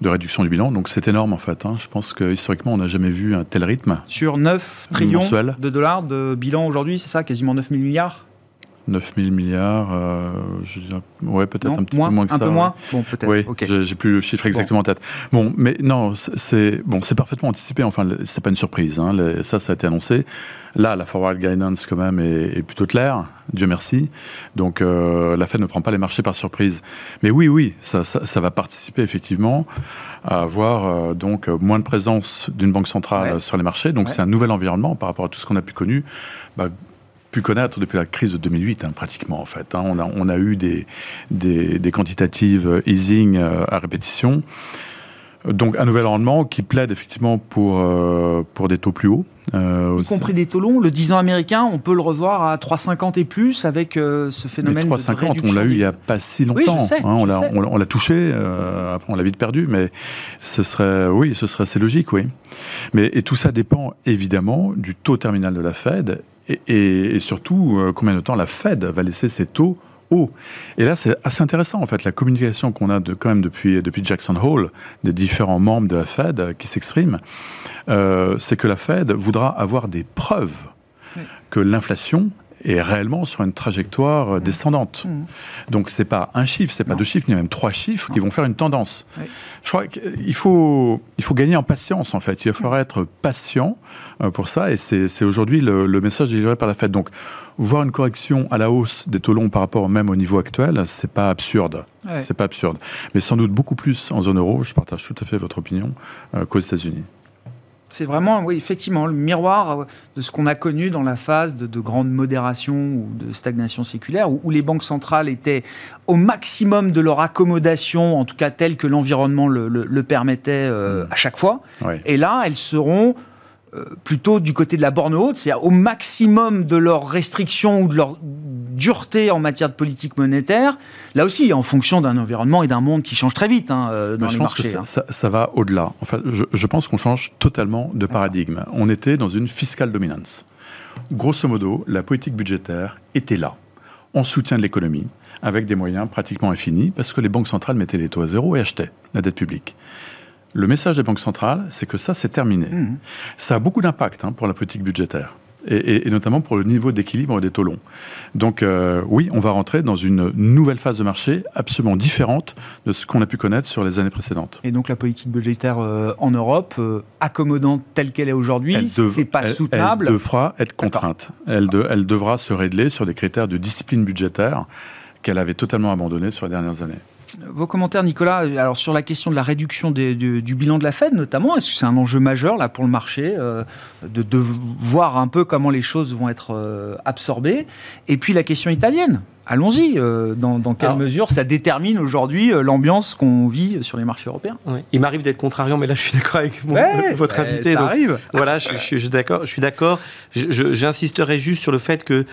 Speaker 4: de réduction du bilan. Donc c'est énorme en fait. Hein. Je pense que historiquement, on n'a jamais vu un tel rythme.
Speaker 1: Sur 9 trillions de dollars de bilan aujourd'hui, c'est ça Quasiment 9 000 milliards?
Speaker 4: 9 000 milliards, euh, je ouais, peut-être un petit peu moins que
Speaker 1: un
Speaker 4: ça.
Speaker 1: Un peu moins Bon, peut-être.
Speaker 4: Oui, j'ai plus le chiffre exactement en tête. Bon, mais non, c'est bon, parfaitement anticipé. Enfin, c'est pas une surprise. Hein. ça, ça a été annoncé. Là, la forward guidance, quand même, est, plutôt claire. Dieu merci. Donc, euh, la Fed ne prend pas les marchés par surprise. Mais oui, oui, ça, ça, va participer effectivement à avoir euh, donc moins de présence d'une banque centrale sur les marchés. Donc, c'est un nouvel environnement par rapport à tout ce qu'on a pu connu. Bah, pu connaître depuis la crise de 2008, hein, pratiquement en fait. Hein. On, a, on a eu des, des, quantitatives easing euh, à répétition. Donc un nouvel rendement qui plaide effectivement pour, euh, pour des taux plus hauts.
Speaker 1: Euh, y compris des taux longs. Le 10 ans américain, on peut le revoir à 3,50 et plus avec euh, ce phénomène
Speaker 4: mais 3,50, on l'a eu il n'y a pas si longtemps. Oui,
Speaker 1: je sais,
Speaker 4: hein, on l'a touché, euh, après on l'a vite perdu, mais ce serait, oui, ce serait assez logique, oui. Mais, et tout ça dépend évidemment du taux terminal de la Fed et, et, et surtout combien de temps la Fed va laisser ses taux et là, c'est assez intéressant, en fait, la communication qu'on a de, quand même depuis, depuis Jackson Hole, des différents membres de la Fed euh, qui s'expriment, euh, c'est que la Fed voudra avoir des preuves que l'inflation est réellement sur une trajectoire euh, descendante. Donc, mmh. Donc c'est pas un chiffre, c'est pas deux chiffres, ni même trois chiffres qui vont faire une tendance. Je crois qu'il faut, il faut gagner en patience en fait. Il va falloir être patient pour ça et c'est aujourd'hui le, le, message délivré par la Fed. Donc voir une correction à la hausse des taux longs par rapport même au niveau actuel, c'est pas absurde. C'est pas absurde. Mais sans doute beaucoup plus en zone euro, je partage tout à fait votre opinion, euh, qu'aux États-Unis.
Speaker 1: C'est vraiment, oui, effectivement, le miroir de ce qu'on a connu dans la phase de, grande modération ou de stagnation séculaire, où, les banques centrales étaient au maximum de leur accommodation, en tout cas tel que l'environnement le, permettait euh, à chaque fois. Et là, elles seront euh, plutôt du côté de la borne haute, c'est au maximum de leurs restrictions ou de leur dureté en matière de politique monétaire, là aussi en fonction d'un environnement et d'un monde qui change très vite hein, euh, dans les marchés.
Speaker 4: Que ça, hein. ça, va au-delà. Enfin, je, je pense qu'on change totalement de paradigme. On était dans une fiscal dominance. Grosso modo, la politique budgétaire était là, en soutien de l'économie, avec des moyens pratiquement infinis, parce que les banques centrales mettaient les taux à zéro et achetaient la dette publique. Le message des banques centrales, c'est que ça, c'est terminé. Mmh. Ça a beaucoup d'impact hein, pour la politique budgétaire. Et, notamment pour le niveau d'équilibre des taux longs. Donc euh, oui, on va rentrer dans une nouvelle phase de marché absolument différente de ce qu'on a pu connaître sur les années précédentes.
Speaker 1: Et donc la politique budgétaire euh, en Europe, euh, accommodante telle qu'elle est aujourd'hui, c'est pas soutenable.
Speaker 4: Elle devra être contrainte. Elle, elle devra se régler sur des critères de discipline budgétaire qu'elle avait totalement abandonnés sur les dernières années.
Speaker 1: Vos commentaires, Nicolas, alors sur la question de la réduction du, bilan de la Fed, notamment, est-ce que c'est un enjeu majeur là pour le marché euh, de, voir un peu comment les choses vont être euh, absorbées? Et puis la question italienne. Allons-y. Euh, dans, quelle mesure ça détermine aujourd'hui l'ambiance qu'on vit sur les marchés européens?
Speaker 3: Il m'arrive d'être contrariant, mais là je suis d'accord avec votre invité.
Speaker 1: Ça arrive.
Speaker 3: Voilà, je, suis d'accord. Je suis d'accord. J'insisterai juste sur le fait que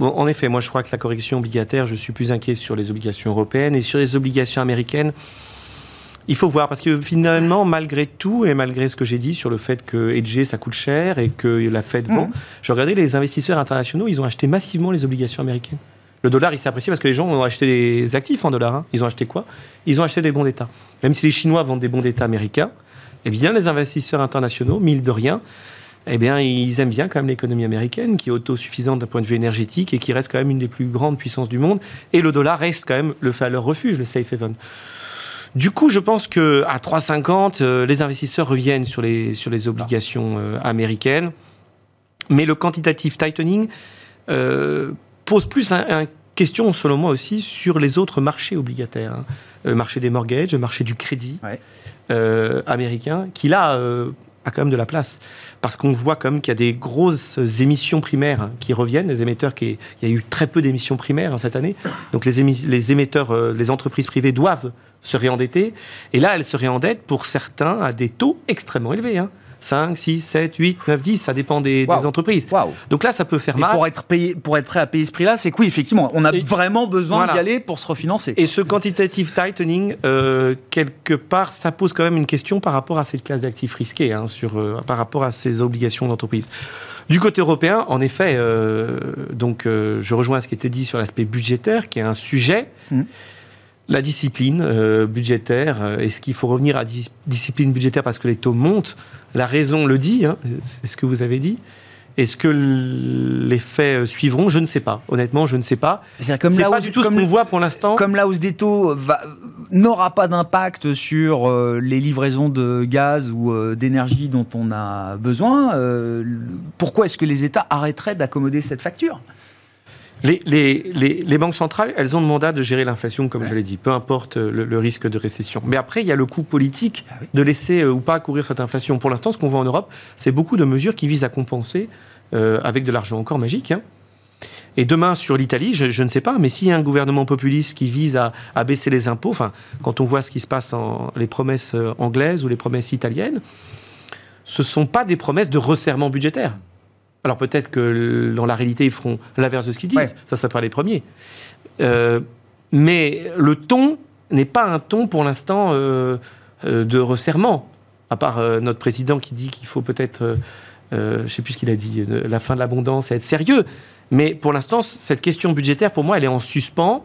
Speaker 3: en effet, moi je crois que la correction obligataire, je suis plus inquiet sur les obligations européennes et sur les obligations américaines. Il faut voir, parce que finalement, malgré tout, et malgré ce que j'ai dit sur le fait que hedger, ça coûte cher et que la Fed vend, mmh. je regardais les investisseurs internationaux, ils ont acheté massivement les obligations américaines. Le dollar, il s'est apprécié parce que les gens ont acheté des actifs en dollars. Hein. Ils ont acheté quoi? Ils ont acheté des bons d'État. Même si les Chinois vendent des bons d'État américains, eh bien, les investisseurs internationaux, mille de rien, eh bien, ils aiment bien quand même l'économie américaine, qui est autosuffisante d'un point de vue énergétique et qui reste quand même une des plus grandes puissances du monde. Et le dollar reste quand même le, leur refuge, le safe haven. Du coup, je pense que à 3,50, euh, les investisseurs reviennent sur les, sur les obligations euh, américaines. Mais le quantitative tightening euh, pose plus une question, selon moi aussi, sur les autres marchés obligataires. Hein. Le marché des mortgages, le marché du crédit américain, qui là a quand même de la place. Parce qu'on voit comme qu'il y a des grosses émissions primaires qui reviennent, des émetteurs qui... Il y a eu très peu d'émissions primaires hein, cette année. Donc les, les émetteurs, euh, les entreprises privées doivent se réendetter. Et là, elles se réendettent pour certains à des taux extrêmement élevés. Hein. 5, 6, 7, 8, 9, 10, ça dépend des, entreprises. Donc là, ça peut faire mal.
Speaker 1: Pour être, payé, pour être prêt à payer ce prix-là, c'est que oui, effectivement, on a vraiment besoin d'y aller pour se refinancer.
Speaker 3: Et ce quantitative tightening, euh, quelque part, ça pose quand même une question par rapport à cette classe d'actifs risqués, hein, sur, euh, par rapport à ces obligations d'entreprise. Du côté européen, en effet, euh, donc je rejoins ce qui était dit sur l'aspect budgétaire, qui est un sujet. Mmh la discipline euh, budgétaire. Euh, est-ce qu'il faut revenir à discipline budgétaire parce que les taux montent? La raison le dit, hein, c'est ce que vous avez dit. Est-ce que les faits euh, suivront? Je ne sais pas. Honnêtement, je ne sais pas.
Speaker 1: C'est comme
Speaker 3: pas du tout ce qu'on voit pour l'instant.
Speaker 1: Comme la hausse des taux n'aura pas d'impact sur les livraisons de gaz ou d'énergie dont on a besoin, pourquoi est-ce que les États arrêteraient d'accommoder cette facture?
Speaker 3: Les, banques centrales, elles ont le mandat de gérer l'inflation, comme je l'ai dit, peu importe euh, le, risque de récession. Mais après, il y a le coût politique ah de laisser euh, ou pas courir cette inflation. Pour l'instant, ce qu'on voit en Europe, c'est beaucoup de mesures qui visent à compenser euh, avec de l'argent encore magique. Hein, Et demain, sur l'Italie, je, ne sais pas, mais s'il y a un gouvernement populiste qui vise à, baisser les impôts, enfin, quand on voit ce qui se passe dans les promesses anglaises ou les promesses italiennes, ce ne sont pas des promesses de resserrement budgétaire. Alors peut-être que dans la réalité, ils feront l'inverse de ce qu'ils disent. Ça, ça pas les premiers. Euh, mais le ton n'est pas un ton, pour l'instant, euh, de resserrement. À part notre président qui dit qu'il faut peut-être, je ne sais plus ce qu'il a dit, la fin de l'abondance et être sérieux. Mais pour l'instant, cette question budgétaire, pour moi, elle est en suspens.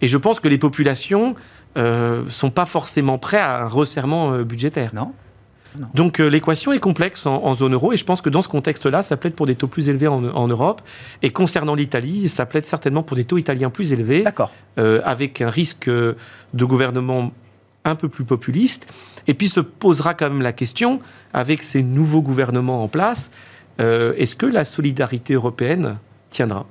Speaker 3: Et je pense que les populations ne euh, sont pas forcément prêtes à un resserrement euh, budgétaire.
Speaker 1: Non.
Speaker 3: Donc euh, l'équation est complexe en, zone euro et je pense que dans ce contexte-là, ça plaide pour des taux plus élevés en, Europe. Et concernant l'Italie, ça plaide certainement pour des taux italiens plus élevés, avec un risque de gouvernement un peu plus populiste. Et puis se posera quand même la question, avec ces nouveaux gouvernements en place, euh, est-ce que la solidarité européenne tiendra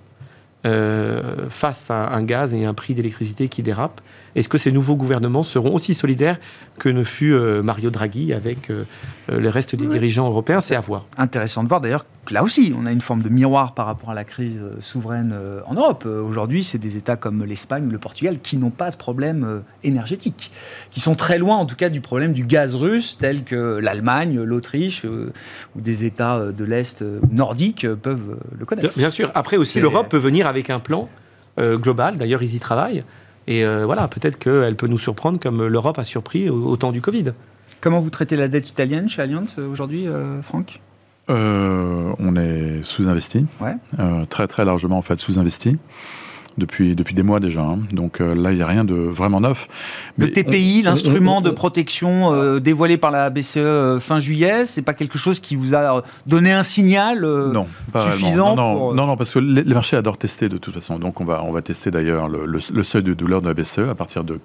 Speaker 3: euh, face à un gaz et un prix d'électricité qui dérape Est-ce que ces nouveaux gouvernements seront aussi solidaires que ne fut euh, Mario Draghi avec le reste des dirigeants européens? C'est à voir.
Speaker 1: Intéressant de voir d'ailleurs là aussi, on a une forme de miroir par rapport à la crise euh, souveraine euh, en Europe. Euh, aujourd'hui, c'est des États comme l'Espagne ou le Portugal qui n'ont pas de problème énergétique, qui sont très loin en tout cas du problème du gaz russe, tel que l'Allemagne, l'Autriche ou des États de l'Est nordiques peuvent le connaître.
Speaker 3: Bien sûr. Après aussi, l'Europe peut venir avec un plan global. D'ailleurs, ils y travaillent. Et voilà, peut-être qu'elle peut nous surprendre comme l'Europe a surpris au, temps du Covid.
Speaker 1: Comment vous traitez la dette italienne chez Allianz aujourd'hui, Franck?
Speaker 4: Euh, on est sous-investi, euh, très très largement en fait sous-investi. Depuis, depuis des mois déjà. Hein. Donc euh, là, il n'y a rien de vraiment neuf.
Speaker 1: le TPI, l'instrument de protection dévoilé par la BCE fin juillet, c'est pas quelque chose qui vous a donné un signal non, suffisant
Speaker 4: non, non, non, parce que les, marchés adorent tester de toute façon. Donc on va, on va tester d'ailleurs le, le, seuil de douleur de la BCE à partir de,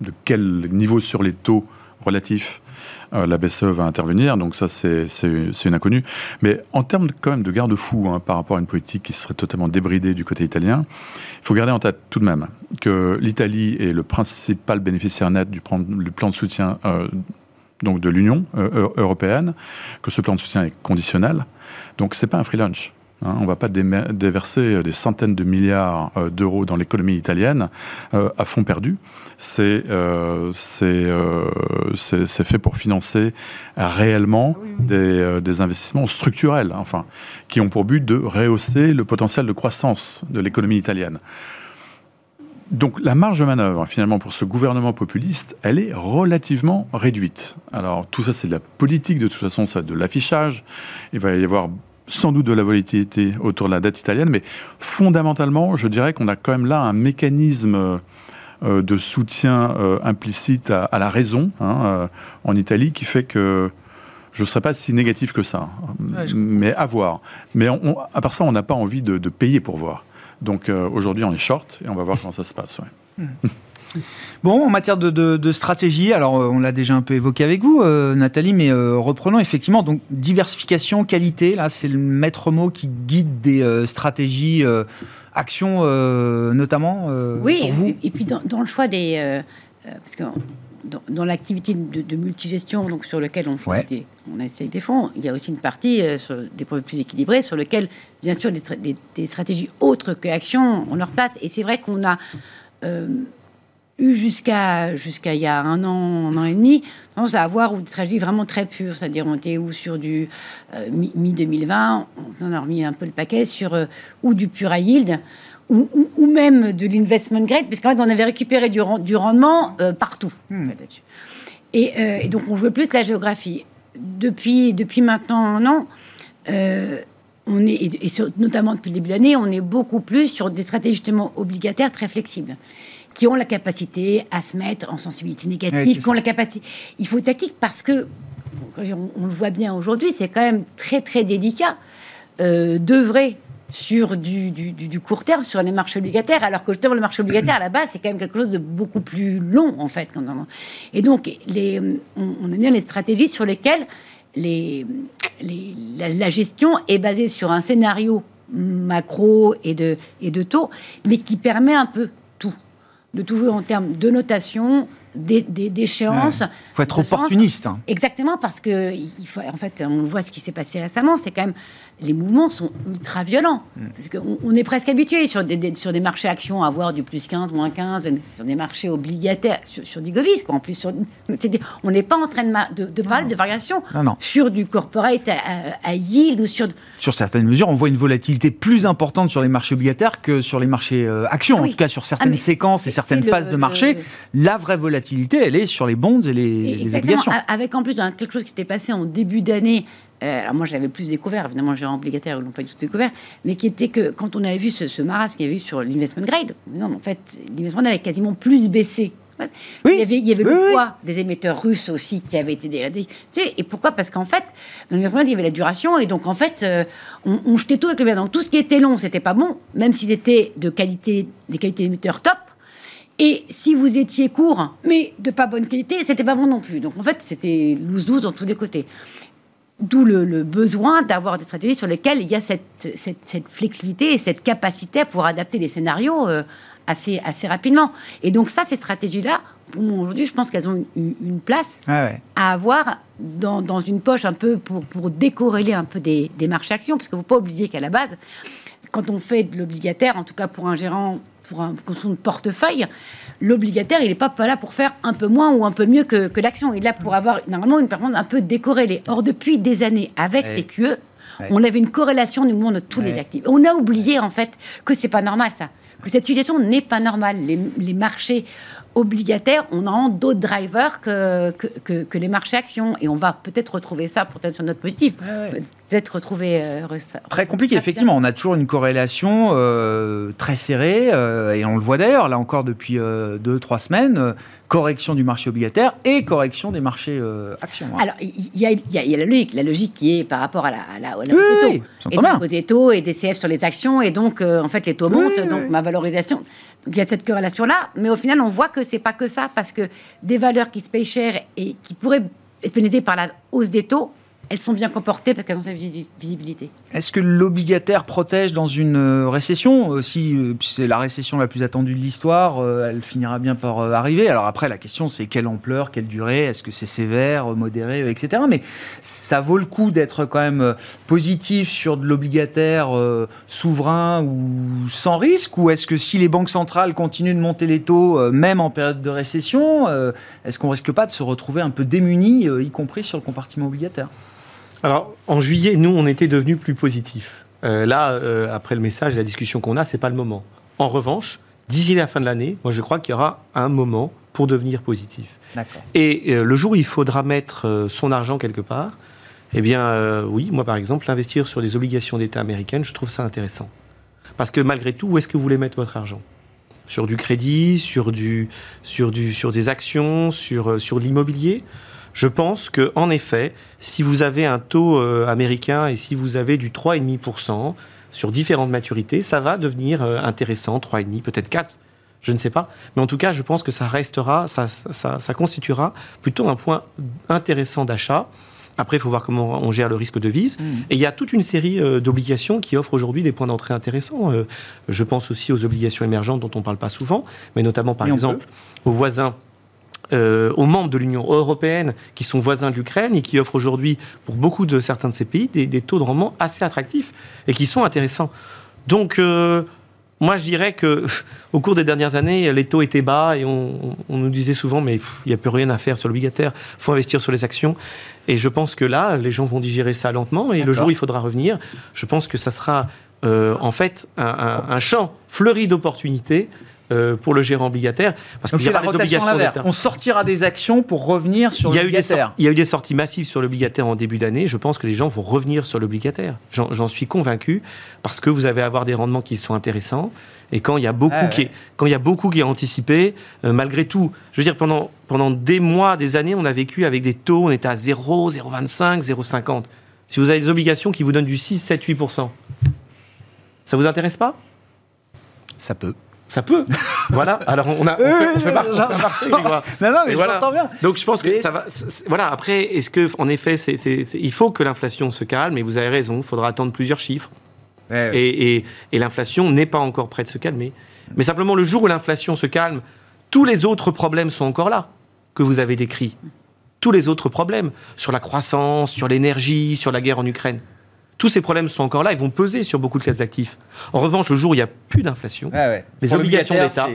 Speaker 4: de quel niveau sur les taux relatifs euh, la BCE va intervenir, donc ça c'est une inconnue. Mais en termes quand même de garde-fou hein, par rapport à une politique qui serait totalement débridée du côté italien, il faut garder en tête tout de même que l'Italie est le principal bénéficiaire net du plan, de soutien euh, donc de l'Union euh, européenne, que ce plan de soutien est conditionnel. Donc c'est pas un free lunch. Hein, on ne va pas déverser des centaines de milliards euh, d'euros dans l'économie italienne euh, à fond perdu. Euh, c'est fait pour financer réellement des, des, investissements structurels, enfin, qui ont pour but de rehausser le potentiel de croissance de l'économie italienne. Donc la marge de manœuvre, finalement, pour ce gouvernement populiste, elle est relativement réduite. Alors tout ça, c'est de la politique, de toute façon, c'est de l'affichage. Il va y avoir sans doute de la volatilité autour de la dette italienne, mais fondamentalement, je dirais qu'on a quand même là un mécanisme euh, de soutien euh, implicite à, la raison hein, euh, en Italie qui fait que je ne serais pas si négatif que ça, mais à voir. Mais à part ça, on n'a pas envie de, payer pour voir. Donc aujourd'hui, on est short et on va voir comment ça se passe. Ouais. Hmm.
Speaker 1: Bon, en matière de, stratégie, alors euh, on l'a déjà un peu évoqué avec vous, euh, Nathalie, mais euh, reprenons effectivement donc diversification, qualité. Là, c'est le maître mot qui guide des stratégies, actions notamment.
Speaker 5: oui,
Speaker 1: pour vous.
Speaker 5: Et, puis dans, le choix des, parce que dans, l'activité de, multigestion, donc sur lequel on, fait on essaye des fonds, il y a aussi une partie sur des produits plus équilibrés sur lequel, bien sûr, des, stratégies autres que actions, on leur place. Et c'est vrai qu'on a eu jusqu'à jusqu'à il y a un an, un an et demi, tendance à avoir une stratégie vraiment très pure, c'est-à-dire on était ou sur du euh, mi-2020, on en a remis un peu le paquet sur euh, ou du pur yield, ou, ou, même de l'investment grade, puisqu'en fait on avait récupéré du, du rendement euh, partout. Hmm. et, et, donc on jouait plus la géographie. Depuis, depuis maintenant un an, on est, et, notamment depuis le début de l'année, on est beaucoup plus sur des stratégies justement obligataires très flexibles qui ont la capacité à se mettre en sensibilité négative, qui ont la capacité. Il faut tactique parce que, on, le voit bien aujourd'hui, c'est quand même très très délicat euh, d'œuvrer sur du, du, court terme, sur les marchés obligataires, alors que justement le marché obligataire à la base c'est quand même quelque chose de beaucoup plus long en fait. Et donc les, on, a bien les stratégies sur lesquelles les, les, la, gestion est basée sur un scénario macro et de, et de taux, mais qui permet un peu de tout jouer en termes de notation, d'échéance.
Speaker 1: Il faut être opportuniste. Hein.
Speaker 5: Exactement, parce que il faut, en fait, on voit ce qui s'est passé récemment, c'est quand même les mouvements sont ultra violents. Mm. Parce qu'on on est presque habitué sur des, sur des marchés actions à avoir du plus 15, moins 15, sur des marchés obligataires, sur, sur du Govis, quoi. En plus, sur, on n'est pas en train de, de, parler de variation sur du corporate à, yield ou sur.
Speaker 1: Sur certaines mesures, on voit une volatilité plus importante sur les marchés obligataires que sur les marchés euh, actions. Ah en tout cas, sur certaines ah, séquences et certaines phases de marché, la vraie volatilité, elle est sur les bonds et les, les obligations.
Speaker 5: Avec en plus quelque chose qui s'était passé en début d'année euh, alors moi j'avais plus découvert, évidemment j'ai obligataire, ils n'ont pas du tout découvert, mais qui était que quand on avait vu ce, ce marasme qu'il y avait eu sur l'investment grade, non, en fait l'investment avait quasiment plus baissé. il y avait, il y avait le poids des émetteurs russes aussi qui avaient été dégradés. Tu sais, et pourquoi? Parce qu'en fait, dans l'investment il y avait la duration, et donc en fait, euh, on, jetait tout avec le bien. Donc tout ce qui était long, c'était pas bon, même si c'était de qualité, des qualités d'émetteurs top. Et si vous étiez court, mais de pas bonne qualité, c'était pas bon non plus. Donc en fait, c'était loose-loose dans tous les côtés. D'où le, besoin d'avoir des stratégies sur lesquelles il y a cette, cette, flexibilité et cette capacité à pouvoir adapter les scénarios euh, assez, assez rapidement. Et donc ça, ces stratégies-là, aujourd'hui, je pense qu'elles ont une, place ah à avoir dans, dans, une poche un peu pour, pour décorréler un peu des, des marchés actions, parce qu'il ne faut pas oublier qu'à la base, quand on fait de l'obligataire, en tout cas pour un gérant, pour un de portefeuille, l'obligataire, il n'est pas, là pour faire un peu moins ou un peu mieux que, l'action. Il est là pour avoir normalement une performance un peu décorrélée. Or, depuis des années, avec ces QE, on avait une corrélation du monde de tous les actifs. On a oublié, en fait, que c'est pas normal, ça. Que cette situation n'est pas normale. Les, les marchés obligataire, on a d'autres drivers que, que, que, les marchés actions. Et on va peut-être retrouver ça, peut-être sur notre positif. Peut-être retrouver. Euh,
Speaker 1: très compliqué, effectivement. On a toujours une corrélation euh, très serrée, euh, et on le voit d'ailleurs, là encore depuis deux, trois semaines correction du marché obligataire et correction des marchés actions.
Speaker 5: Hein. Alors, il y, y, a la logique, la logique qui est par rapport à la, à la, oui, et taux et des CF sur les actions, et donc en fait les taux montent, donc ma valorisation. Il y a cette corrélation-là, mais au final, on voit que c'est pas que ça, parce que des valeurs qui se payent cher et qui pourraient être pénétrées par la hausse des taux, elles sont bien comportées parce qu'elles ont cette visibilité.
Speaker 1: Est-ce que l'obligataire protège dans une euh, récession euh, Si euh, c'est la récession la plus attendue de l'histoire, elle finira bien par arriver? Alors après, la question c'est quelle ampleur, quelle durée, est-ce que c'est sévère, modéré, etc. Mais ça vaut le coup d'être quand même positif sur de l'obligataire souverain ou sans risque? Ou est-ce que si les banques centrales continuent de monter les taux, même en période de récession, est-ce qu'on risque pas de se retrouver un peu démuni, y compris sur le compartiment obligataire?
Speaker 3: Alors, en juillet, nous, on était devenus plus positifs. Euh, là, euh, après le message, la discussion qu'on a, c'est pas le moment. En revanche, d'ici la fin de l'année, moi, je crois qu'il y aura un moment pour devenir positif. Et euh, le jour où il faudra mettre son argent quelque part, eh bien, oui, moi, par exemple, investir sur des obligations d'État américaines, je trouve ça intéressant. Parce que malgré tout, où est-ce que vous voulez mettre votre argent? Sur du crédit, sur, du, sur, du, sur des actions, sur, sur l'immobilier? Je pense que en effet, si vous avez un taux euh, américain et si vous avez du 3,5% sur différentes maturités, ça va devenir euh, intéressant, 3,5, peut-être 4. Je ne sais pas. Mais en tout cas, je pense que ça restera, ça, ça, constituera plutôt un point intéressant d'achat. Après, il faut voir comment on gère le risque de vise. Mmh. Et il y a toute une série euh, d'obligations qui offrent aujourd'hui des points d'entrée intéressants. je pense aussi aux obligations émergentes dont on ne parle pas souvent, mais notamment, par exemple, aux voisins euh, aux membres de l'Union européenne qui sont voisins de l'Ukraine et qui offrent aujourd'hui, pour beaucoup de certains de ces pays, des, taux de rendement assez attractifs et qui sont intéressants. Donc, euh, moi, je dirais que au cours des dernières années, les taux étaient bas et on, nous disait souvent, mais il n'y a plus rien à faire sur l'obligataire, il faut investir sur les actions. Et je pense que là, les gens vont digérer ça lentement et le jour où il faudra revenir, je pense que ça sera euh, en fait un, un champ fleuri d'opportunités euh, pour le gérant obligataire.
Speaker 1: Parce y aura des obligations On sortira des actions pour revenir sur l'obligataire.
Speaker 3: Il y a eu des sorties massives sur l'obligataire en début d'année. Je pense que les gens vont revenir sur l'obligataire. J'en suis convaincu parce que vous avez à avoir des rendements qui sont intéressants. Et quand il y a beaucoup, ah qui, est, quand il y a beaucoup qui est anticipé, euh, malgré tout, je veux dire, pendant, pendant des mois, des années, on a vécu avec des taux, on était à 0, 0,25, 0,50. Si vous avez des obligations qui vous donnent du 6, 7, 8%, ça vous intéresse pas?
Speaker 1: Ça peut.
Speaker 3: Ça peut. voilà. Alors on a, on marcher, Non,
Speaker 1: non, mais j'entends bien.
Speaker 3: Donc je pense que ça va. Voilà. Après, est-ce que, en effet, c'est, il faut que l'inflation se calme. Et vous avez raison. Il faudra attendre plusieurs chiffres. Et, et, et l'inflation n'est pas encore prête de se calmer. Mais simplement, le jour où l'inflation se calme, tous les autres problèmes sont encore là. que vous avez décrits, tous les autres problèmes, sur la croissance, sur l'énergie, sur la guerre en Ukraine, tous ces problèmes sont encore là et vont peser sur beaucoup de classes d'actifs. En revanche, le jour où il n'y a plus d'inflation, les obligations d'État,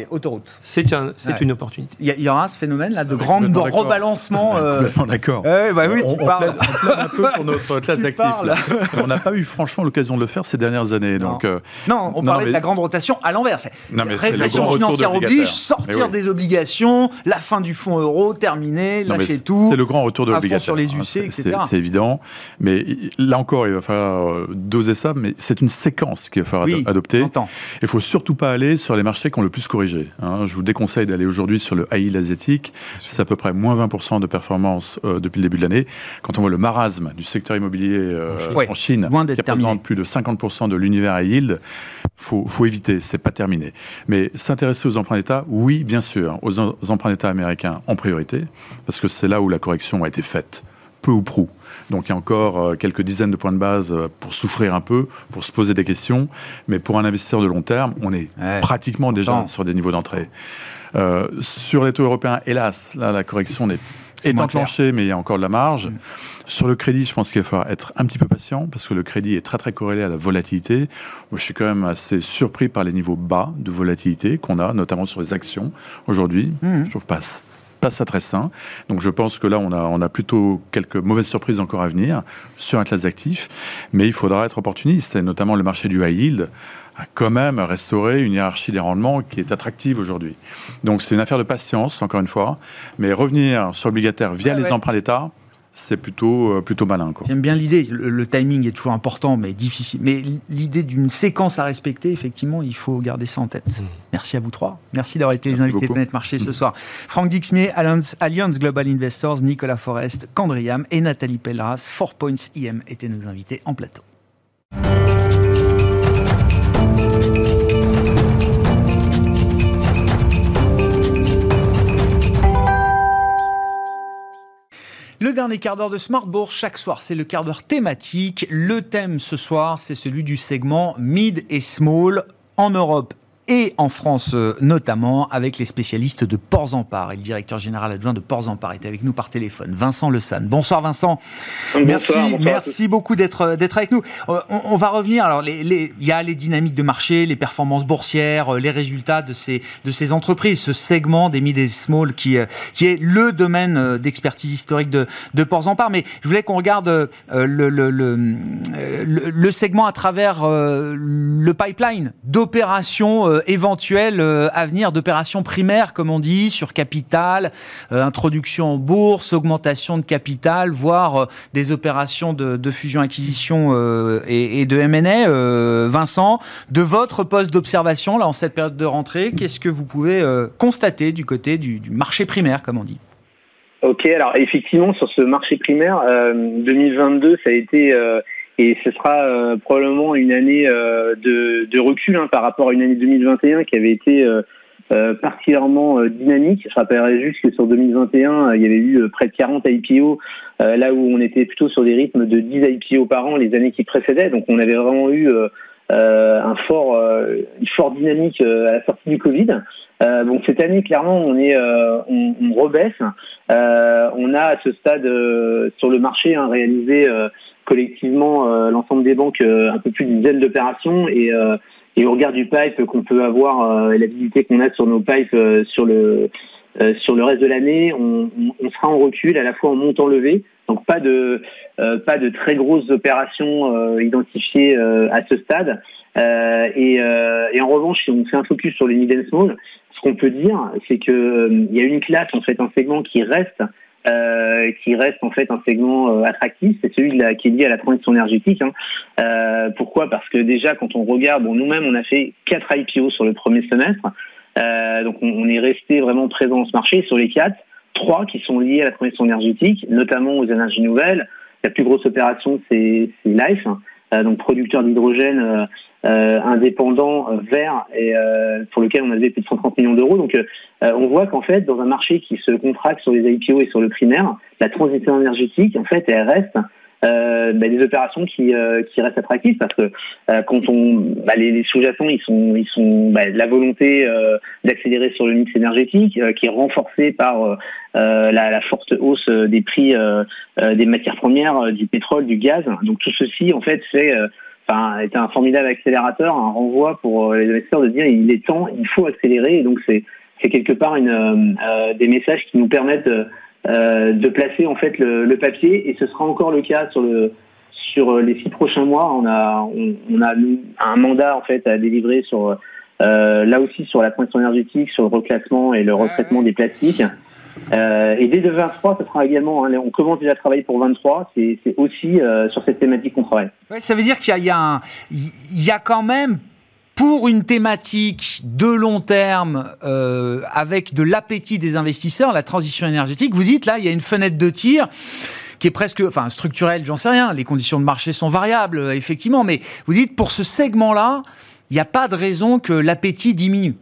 Speaker 3: c'est un, une opportunité.
Speaker 1: Il y, aura ce phénomène là de grand rebalancement.
Speaker 4: Euh... d'accord.
Speaker 1: bah oui, tu
Speaker 4: on,
Speaker 1: parles.
Speaker 4: un peu pour notre classe d'actifs. on n'a pas eu franchement l'occasion de le faire ces dernières années.
Speaker 1: Non,
Speaker 4: donc, euh,
Speaker 1: non on parlait de la grande rotation à l'envers. Répression financière oblige, sortir des obligations, la fin du fonds euro, terminer, lâcher tout.
Speaker 4: C'est le grand retour de l'obligation.
Speaker 1: sur les UC, etc.
Speaker 4: C'est évident. Mais là encore, il va falloir euh, doser ça, mais c'est une séquence qu'il va falloir adopter. Il faut surtout pas aller sur les marchés qui ont le plus corrigé. Hein. Je vous déconseille d'aller aujourd'hui sur le high asiatique. C'est à peu près moins 20% de performance euh, depuis le début de l'année. Quand on voit le marasme du secteur immobilier euh, en Chine, qui représente plus de 50% de l'univers high yield, faut, faut éviter, c'est pas terminé. Mais s'intéresser aux emprunts d'État, oui, bien sûr, aux emprunts d'État américains en priorité, parce que c'est là où la correction a été faite peu ou prou. Donc il y a encore euh, quelques dizaines de points de base euh, pour souffrir un peu, pour se poser des questions. Mais pour un investisseur de long terme, on est pratiquement déjà sur des niveaux d'entrée. Euh, sur les taux européens, hélas, là, la correction est, est, enclenchée, mais il y a encore de la marge. Mm. Sur le crédit, je pense qu'il va falloir être un petit peu patient, parce que le crédit est très très corrélé à la volatilité. Moi, je suis quand même assez surpris par les niveaux bas de volatilité qu'on a, notamment sur les actions aujourd'hui. Mm. Je trouve pas pas ça très sain. Donc je pense que là, on a, on a plutôt quelques mauvaises surprises encore à venir sur un classe actif, mais il faudra être opportuniste, et notamment le marché du high yield a quand même restauré une hiérarchie des rendements qui est attractive aujourd'hui. Donc c'est une affaire de patience, encore une fois, mais revenir sur l'obligataire via les emprunts d'État, c'est plutôt, euh, plutôt malin.
Speaker 1: J'aime bien l'idée. Le, timing est toujours important, mais difficile. Mais l'idée d'une séquence à respecter, effectivement, il faut garder ça en tête. Mmh. Merci à vous trois. Merci d'avoir été les invités de Planète Marché ce soir. Franck Dixmier, Allianz, Global Investors, Nicolas Forest, Candriam et Nathalie Pelleras, Four Points IM étaient nos invités en plateau. Le dernier quart d'heure de Smartbourg, chaque soir, c'est le quart d'heure thématique. Le thème ce soir, c'est celui du segment Mid et Small en Europe et en France euh, notamment avec les spécialistes de Ports en Part. Et le directeur général adjoint de Ports en Part est avec nous par téléphone, Vincent Le Bonsoir Vincent. merci, merci beaucoup d'être euh, d'être avec nous. Euh, on, va revenir. Alors, il les, y a les dynamiques de marché, les performances boursières, les résultats de ces de ces entreprises, ce segment des mid et small qui qui est le domaine d'expertise historique de de Ports en Part. Mais je voulais qu'on regarde le le, le le, le segment à travers le pipeline d'opérations euh, éventuel euh, avenir d'opérations primaires, comme on dit, sur capital, euh, introduction en bourse, augmentation de capital, voire des opérations de, fusion-acquisition et, de M&A. Vincent, de votre poste d'observation, là, en cette période de rentrée, qu'est-ce que vous pouvez constater du côté du, marché primaire, comme on dit?
Speaker 6: Ok, alors effectivement, sur ce marché primaire, 2022, ça a été et ce sera euh, probablement une année euh, de, de, recul hein, par rapport à une année 2021 qui avait été euh, particulièrement dynamique. Je rappellerai juste que sur 2021, il y avait eu près de 40 IPO, là où on était plutôt sur des rythmes de 10 IPO par an les années qui précédaient. Donc on avait vraiment eu un fort, une forte dynamique à la sortie du Covid. Donc cette année, clairement, on est, on, on, rebaisse. on a à ce stade sur le marché hein, réalisé collectivement euh, l'ensemble des banques euh, un peu plus d'une dizaine d'opérations et, euh, et au regard du pipe qu'on peut avoir et la visibilité qu'on a sur nos pipes sur le sur le reste de l'année, on, on, sera en recul à la fois en montant levé, donc pas de pas de très grosses opérations identifiées à ce stade. Et, et, en revanche, si on fait un focus sur les mid and small, ce qu'on peut dire, c'est que il y a une classe en fait, un segment qui reste euh, qui reste en fait un segment euh, attractif, c'est celui de qui est lié à la transition énergétique. Hein. Euh, pourquoi? Parce que déjà, quand on regarde, bon, nous-mêmes, on a fait quatre IPO sur le premier semestre, euh, donc on, est resté vraiment présent dans ce marché. Sur les quatre, trois qui sont liés à la transition énergétique, notamment aux énergies nouvelles. La plus grosse opération, c'est Life. Donc producteur d'hydrogène euh, indépendant euh, vert et euh, pour lequel on avait plus de 130 millions d'euros. Donc on voit qu'en fait, dans un marché qui se contracte sur les IPO et sur le primaire, la transition énergétique, en fait, elle reste euh, bah, des opérations qui, euh, qui restent attractives parce que euh, quand on bah, les, les sous-jacents ils sont ils sont bah, la volonté d'accélérer sur le mix énergétique qui est renforcée par la, la, forte hausse des prix des matières premières du pétrole du gaz donc tout ceci en fait c'est enfin, est un formidable accélérateur, un renvoi pour les investisseurs de dire il est temps, il faut accélérer. Et donc c'est c'est quelque part une, des messages qui nous permettent de, euh, de placer en fait le, le, papier et ce sera encore le cas sur le sur euh, les six prochains mois. On a on, on a un mandat en fait à délivrer sur euh, là aussi sur la transition énergétique, sur le reclassement et le retraitement des plastiques. Euh, et dès 2023, ça sera également. Hein, on commence déjà à travailler pour 23. C'est aussi euh, sur cette thématique qu'on travaille.
Speaker 1: Ouais, ça veut dire qu'il y, y, y, a quand même pour une thématique de long terme euh, avec de l'appétit des investisseurs, la transition énergétique, vous dites là, il y a une fenêtre de tir qui est presque, enfin structurelle, j'en sais rien, les conditions de marché sont variables, euh, effectivement, mais vous dites pour ce segment-là, il n'y a pas de raison que l'appétit diminue.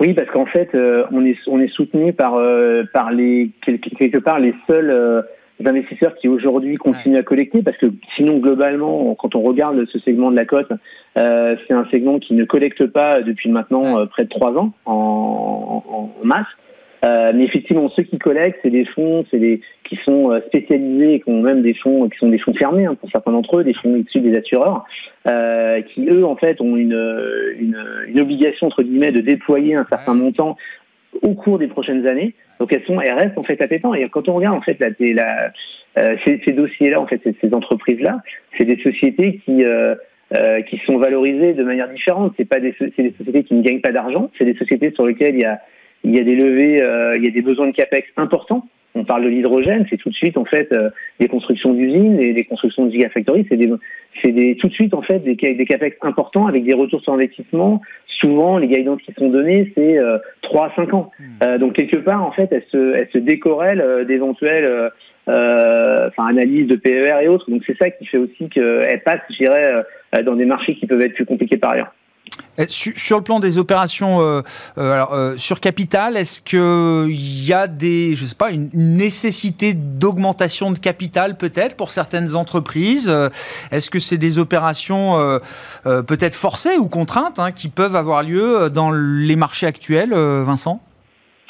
Speaker 6: Oui, parce qu'en fait, euh, on est on est soutenu par euh, par les quelque part les seuls euh, investisseurs qui aujourd'hui continuent à collecter, parce que sinon globalement, quand on regarde ce segment de la cote, euh, c'est un segment qui ne collecte pas depuis maintenant euh, près de trois ans en, en, masse. Euh, mais effectivement, ceux qui collectent, c'est des fonds, c'est des qui sont euh, spécialisés et qui ont même des fonds qui sont des fonds fermés hein, pour certains d'entre eux, des fonds issus des assureurs, euh, qui eux en fait ont une, une, une obligation entre guillemets de déployer un certain montant au cours des prochaines années. Donc elles sont, elles restent en fait appétentes. Et quand on regarde en fait la, la euh, ces, ces dossiers-là, en fait, ces, ces entreprises-là, c'est des sociétés qui euh, euh, qui sont valorisées de manière différente. C'est pas des, c'est des sociétés qui ne gagnent pas d'argent. C'est des sociétés sur lesquelles il y a il y a des levées, euh, il y a des besoins de capex importants. On parle de l'hydrogène, c'est tout de suite en fait euh, des constructions d'usines et des constructions de gigafactories, c'est des, c'est des tout de suite en fait des, des capex importants avec des retours sur investissement. Souvent, les guidances qui sont données, c'est euh, 3 à 5 ans. Euh, donc quelque part, en fait, elles se, elles se décorrèlent euh, d'éventuelles euh, enfin analyses de PER et autres. Donc c'est ça qui fait aussi qu'elles passent, je dirais, dans des marchés qui peuvent être plus compliqués par ailleurs.
Speaker 1: Sur le plan des opérations euh, alors, euh, sur capital, est-ce qu'il y a des, je sais pas, une nécessité d'augmentation de capital peut-être pour certaines entreprises euh, Est-ce que c'est des opérations euh, peut-être forcées ou contraintes hein, qui peuvent avoir lieu dans les marchés actuels, Vincent?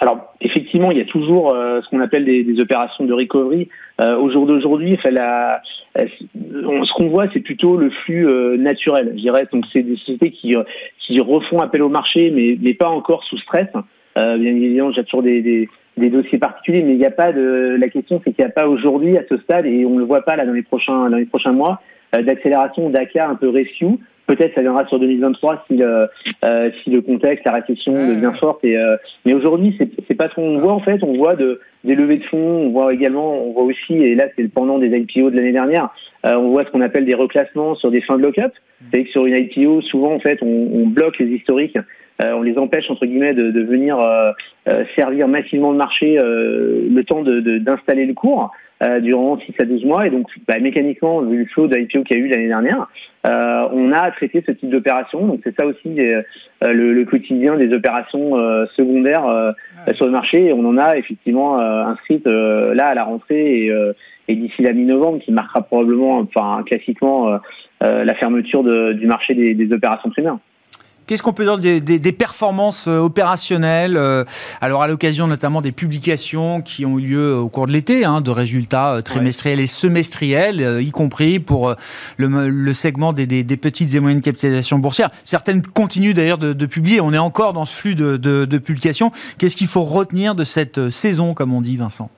Speaker 6: Alors effectivement, il y a toujours euh, ce qu'on appelle des, opérations de recovery. Euh, au jour d'aujourd'hui, la, ce qu'on voit, c'est plutôt le flux euh, naturel, je dirais. Donc c'est des sociétés qui, qui refont appel au marché, mais, mais pas encore sous stress. bien évidemment, j'ai toujours des, des, des, dossiers particuliers, mais il n'y a pas de. La question, c'est qu'il n'y a pas aujourd'hui à ce stade, et on ne le voit pas là dans les prochains dans les prochains mois, d'accélération d'ACA un peu rescue Peut-être ça viendra sur 2023 si le, euh, si le contexte, la récession devient forte. Et, euh, mais aujourd'hui, c'est, c'est pas ce qu'on voit en fait. On voit de, des levées de fonds, on voit également, on voit aussi, et là c'est le pendant des IPO de l'année dernière, euh, on voit ce qu'on appelle des reclassements sur des fins de lock-up. C'est-à-dire que sur une IPO, souvent en fait, on, on bloque les historiques euh, on les empêche entre guillemets de, de venir euh, euh, servir massivement le marché le temps d'installer de, le cours durant 6 à 12 mois. Et donc bah, mécaniquement vu le flow d'IPO qu'il y a eu l'année dernière on a traité ce type d'opération. Donc c'est ça aussi le, le, quotidien des opérations secondaires sur le marché. Et on en a effectivement inscrite là à la rentrée et, et d'ici la mi-novembre qui marquera probablement enfin classiquement la fermeture de, du marché des, des opérations primaires.
Speaker 1: Qu'est-ce qu'on peut dire des, des, des performances euh, opérationnelles euh, Alors à l'occasion notamment des publications qui ont eu lieu au cours de l'été, hein, de résultats euh, trimestriels ouais. et semestriels, y compris pour le, le segment des, des, petites et moyennes capitalisations boursières. Certaines continuent d'ailleurs de, de, publier. On est encore dans ce flux de, de publications. Qu'est-ce qu'il faut retenir de cette saison, comme on dit, Vincent?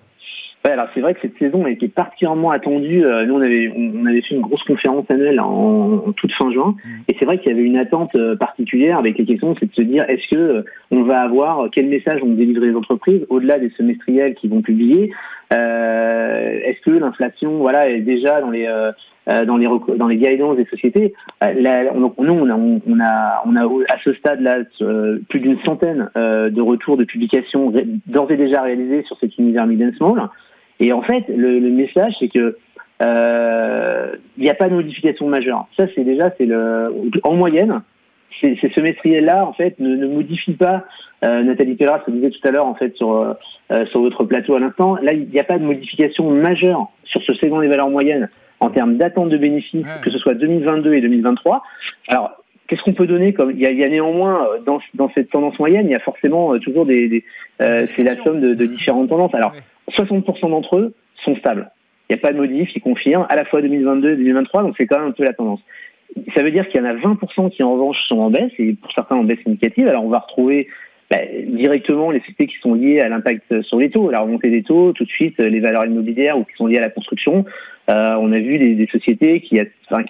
Speaker 6: Ouais, alors c'est vrai que cette saison été particulièrement attendue. Euh, nous, on avait, on avait fait une grosse conférence annuelle en, en toute fin juin, mmh. et c'est vrai qu'il y avait une attente euh, particulière avec les questions, c'est de se dire est-ce que euh, on va avoir quel message vont délivrer les entreprises au-delà des semestriels qui vont publier? Euh, est-ce que l'inflation, voilà, est déjà dans les euh, dans les dans les guidances des sociétés? Là, on, nous, on a, on a, on a à ce stade-là plus d'une centaine de retours de publications d'ores et déjà réalisés sur cet univers mid and small. Et en fait, le, le message, c'est que il euh, n'y a pas de modification majeure. Ça, c'est déjà, c'est le, en moyenne, c'est ce semestriel-là, en fait, ne, ne modifie pas. Euh, Nathalie Pelleras le disait tout à l'heure, en fait, sur euh, sur votre plateau à l'instant. Là, il n'y a pas de modification majeure sur ce segment des valeurs moyennes. en termes d'attente de bénéfices, que ce soit 2022 et 2023. Alors, qu'est-ce qu'on peut donner comme il y, a, il y a néanmoins dans, dans, cette tendance moyenne, il y a forcément toujours des, des euh, c'est la somme de, de, différentes tendances. Alors, 60% d'entre eux sont stables. Il n'y a pas de modif, ils confirment à la fois 2022 et 2023, donc c'est quand même un peu la tendance. Ça veut dire qu'il y en a 20% qui en revanche sont en baisse et pour certains en baisse significative. Alors on va retrouver bah, directement les sociétés qui sont liées à l'impact sur les taux, la remontée des taux, tout de suite les valeurs immobilières ou qui sont liées à la construction. Euh, on a vu des, sociétés qui,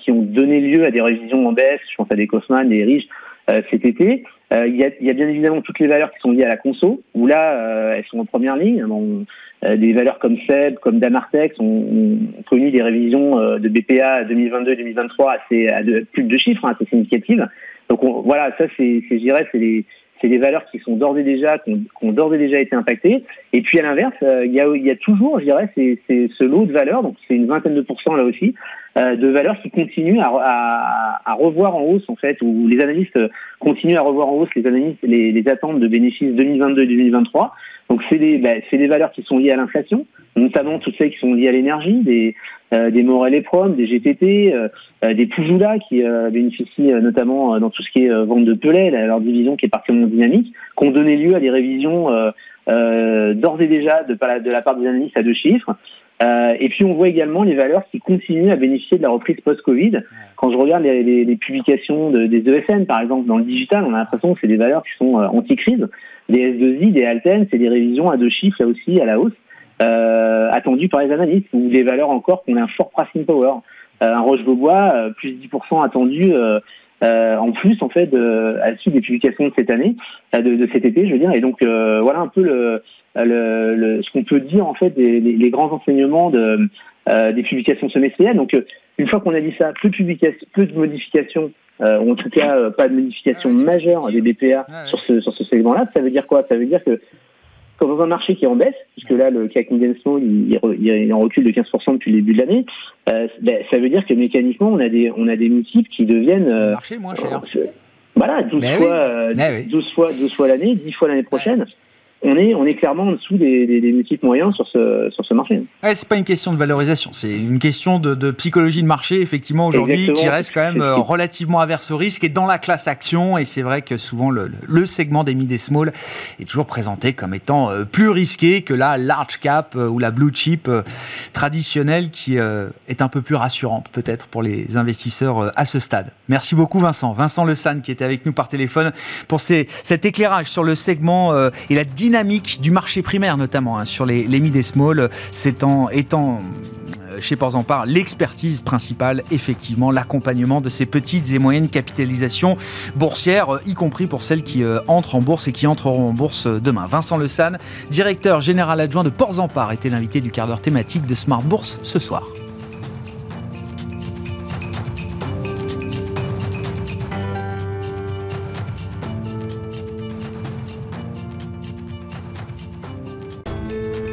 Speaker 6: qui ont donné lieu à des révisions en baisse, je pense à des Kaufman, des Riches euh, cet été. Euh, il y, a, y, a, bien évidemment toutes les valeurs qui sont liées à la conso, où là, euh, elles sont en première ligne. Bon, euh, des valeurs comme SEB, comme Damartex ont, ont connu des révisions de BPA 2022-2023 assez à de, plus de deux chiffres, hein, assez significatives. Donc on, voilà, ça c'est, je dirais, c'est les c'est des valeurs qui sont d'ores et déjà qui ont, d'ores et déjà été impactées. Et puis à l'inverse, euh, il y, a, toujours, je dirais, c'est, ce lot de valeurs, donc c'est une vingtaine de pourcents là aussi, euh, de valeurs qui continuent à, revoir en hausse en fait, où les analystes continuent à revoir en hausse les analyses, les, les attentes de bénéfices 2022 et 2023. Donc c'est des, bah, c'est des valeurs qui sont liées à l'inflation, notamment toutes celles qui sont liées à l'énergie, des, euh, des Morel et Prom, des GTT, euh, euh, des Pujula qui euh, bénéficient notamment dans tout ce qui est vente de pelets, leur division qui est particulièrement dynamique, qui ont donné lieu à des révisions d'ores et déjà de, de, la part des analystes à deux chiffres. Et puis on voit également les valeurs qui continuent à bénéficier de la reprise post-Covid. Quand je regarde les, les, les publications de, des ESN, par exemple, dans le digital, on a l'impression que c'est des valeurs qui sont anti-crise. Des S2I, des Alten, c'est des révisions à deux chiffres là aussi à la hausse euh, attendu par les analystes, ou des valeurs encore qu'on a un fort pricing power. Euh, un Roche-Beaubois, euh, plus 10% attendu euh, euh, en plus en fait de, à la suite des publications de cette année, de, de, cet été, je veux dire. Et donc voilà un peu le, le, le ce qu'on peut dire en fait des les, les grands enseignements de, des publications semestrielles. Donc une fois qu'on a dit ça, peu de publications, peu de modifications, ou en tout cas pas de modifications majeures des BPA sur ce sur ce segment-là. Ça veut dire quoi? Ça veut dire que dans un marché qui est en baisse, puisque là, le CAC Small, il, il, en recul de 15% depuis le début de l'année, euh, ben, ça veut dire que mécaniquement, on a des, on a des multiples qui deviennent... Euh,
Speaker 1: marché moins cher.
Speaker 6: Euh, voilà, 12 fois, oui. 12 fois, 12 fois l'année, 10 fois l'année prochaine on est, on est clairement en dessous des, des, des multiples moyens sur ce, sur ce marché.
Speaker 1: Ouais, c'est pas une question de valorisation, c'est une question de, de, psychologie de marché, effectivement, aujourd'hui, qui reste quand même euh, relativement averse au risque et dans la classe action. Et c'est vrai que souvent, le, le, segment des mid et small est toujours présenté comme étant euh, plus risqué que la large cap euh, ou la blue chip traditionnelle qui est un peu plus rassurante, peut-être, pour les investisseurs à ce stade. Merci beaucoup, Vincent. Vincent Le San, qui était avec nous par téléphone pour ces, cet éclairage sur le segment et la dynamique dynamique du marché primaire, notamment hein, sur les, les mid et small, étant, étant chez Porzampar l'expertise principale, effectivement, l'accompagnement de ces petites et moyennes capitalisations boursières, y compris pour celles qui euh, entrent en bourse et qui entreront en bourse demain. Vincent Le directeur général adjoint de Porzampar, était l'invité du quart d'heure thématique de Smart Bourse ce soir.